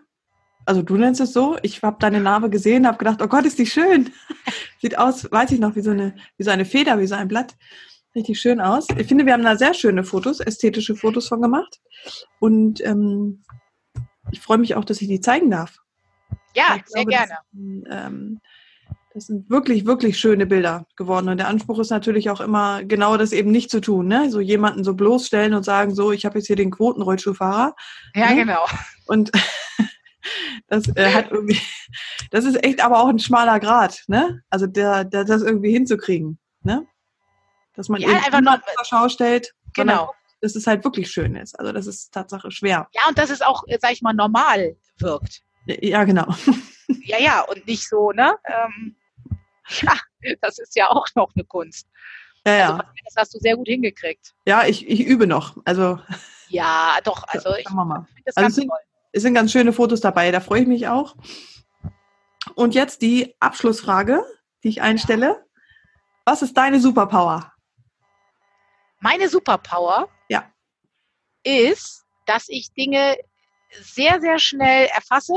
also du nennst es so, ich habe deine Narbe gesehen, habe gedacht, oh Gott, ist die schön. Sieht aus, weiß ich noch, wie so, eine, wie so eine Feder, wie so ein Blatt. Richtig schön aus. Ich finde, wir haben da sehr schöne Fotos, ästhetische Fotos von gemacht. Und ähm, ich freue mich auch, dass ich die zeigen darf. Ja, sehr glaube, gerne. Das, ähm, das, sind wirklich, wirklich schöne Bilder geworden. Und der Anspruch ist natürlich auch immer, genau das eben nicht zu tun. Ne? So jemanden so bloßstellen und sagen, so, ich habe jetzt hier den Quotenrollschuhfahrer. Ja, ne? genau. Und das äh, hat irgendwie, das ist echt aber auch ein schmaler Grad, ne? Also der, der das irgendwie hinzukriegen, ne? Dass man ja, eben einfach nur zur Schau stellt, genau. dass es halt wirklich schön ist. Also das ist Tatsache schwer. Ja, und dass es auch, sag ich mal, normal wirkt. Ja, genau. Ja, ja, und nicht so, ne? Ähm, ja, das ist ja auch noch eine Kunst. Ja, ja. Also, das hast du sehr gut hingekriegt. Ja, ich, ich übe noch. Also. Ja, doch. Also ich finde das also ganz sind, toll. Es sind ganz schöne Fotos dabei, da freue ich mich auch. Und jetzt die Abschlussfrage, die ich einstelle. Was ist deine Superpower? Meine Superpower ja. ist, dass ich Dinge sehr, sehr schnell erfasse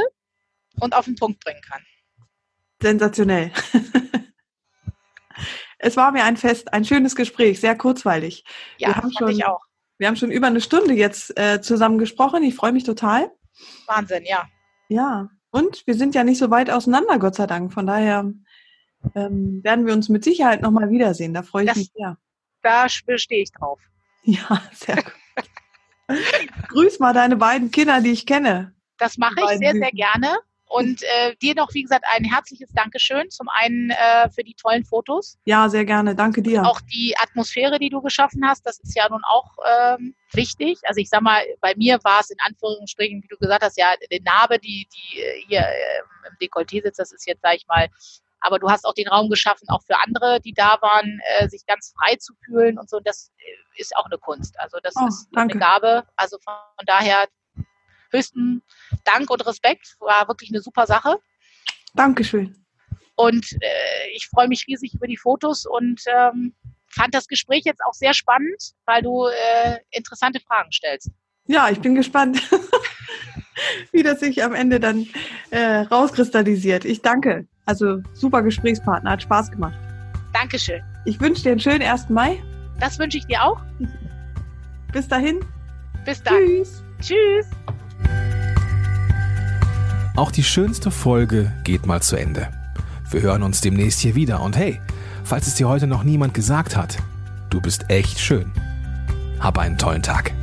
und auf den Punkt bringen kann. Sensationell. es war mir ein Fest, ein schönes Gespräch, sehr kurzweilig. Ja, wir haben schon, ich auch. Wir haben schon über eine Stunde jetzt äh, zusammen gesprochen. Ich freue mich total. Wahnsinn, ja. Ja, und wir sind ja nicht so weit auseinander, Gott sei Dank. Von daher ähm, werden wir uns mit Sicherheit nochmal wiedersehen. Da freue ich das, mich sehr. Da stehe ich drauf. Ja, sehr gut. Grüß mal deine beiden Kinder, die ich kenne. Das mache ich sehr, sehr gerne. Und äh, dir noch, wie gesagt, ein herzliches Dankeschön. Zum einen äh, für die tollen Fotos. Ja, sehr gerne. Danke dir. Auch die Atmosphäre, die du geschaffen hast, das ist ja nun auch ähm, wichtig. Also ich sag mal, bei mir war es in Anführungsstrichen, wie du gesagt hast, ja, die Narbe, die, die äh, hier äh, im Dekolleté sitzt, das ist jetzt, sag ich mal, aber du hast auch den Raum geschaffen, auch für andere, die da waren, äh, sich ganz frei zu fühlen und so. Das äh, ist auch eine Kunst. Also das oh, ist danke. eine Gabe. Also von daher höchsten Dank und Respekt. War wirklich eine super Sache. Dankeschön. Und äh, ich freue mich riesig über die Fotos und ähm, fand das Gespräch jetzt auch sehr spannend, weil du äh, interessante Fragen stellst. Ja, ich bin gespannt, wie das sich am Ende dann äh, rauskristallisiert. Ich danke. Also super Gesprächspartner, hat Spaß gemacht. Dankeschön. Ich wünsche dir einen schönen 1. Mai. Das wünsche ich dir auch. Bis dahin. Bis dann. Tschüss. Tschüss. Auch die schönste Folge geht mal zu Ende. Wir hören uns demnächst hier wieder und hey, falls es dir heute noch niemand gesagt hat, du bist echt schön. Hab einen tollen Tag.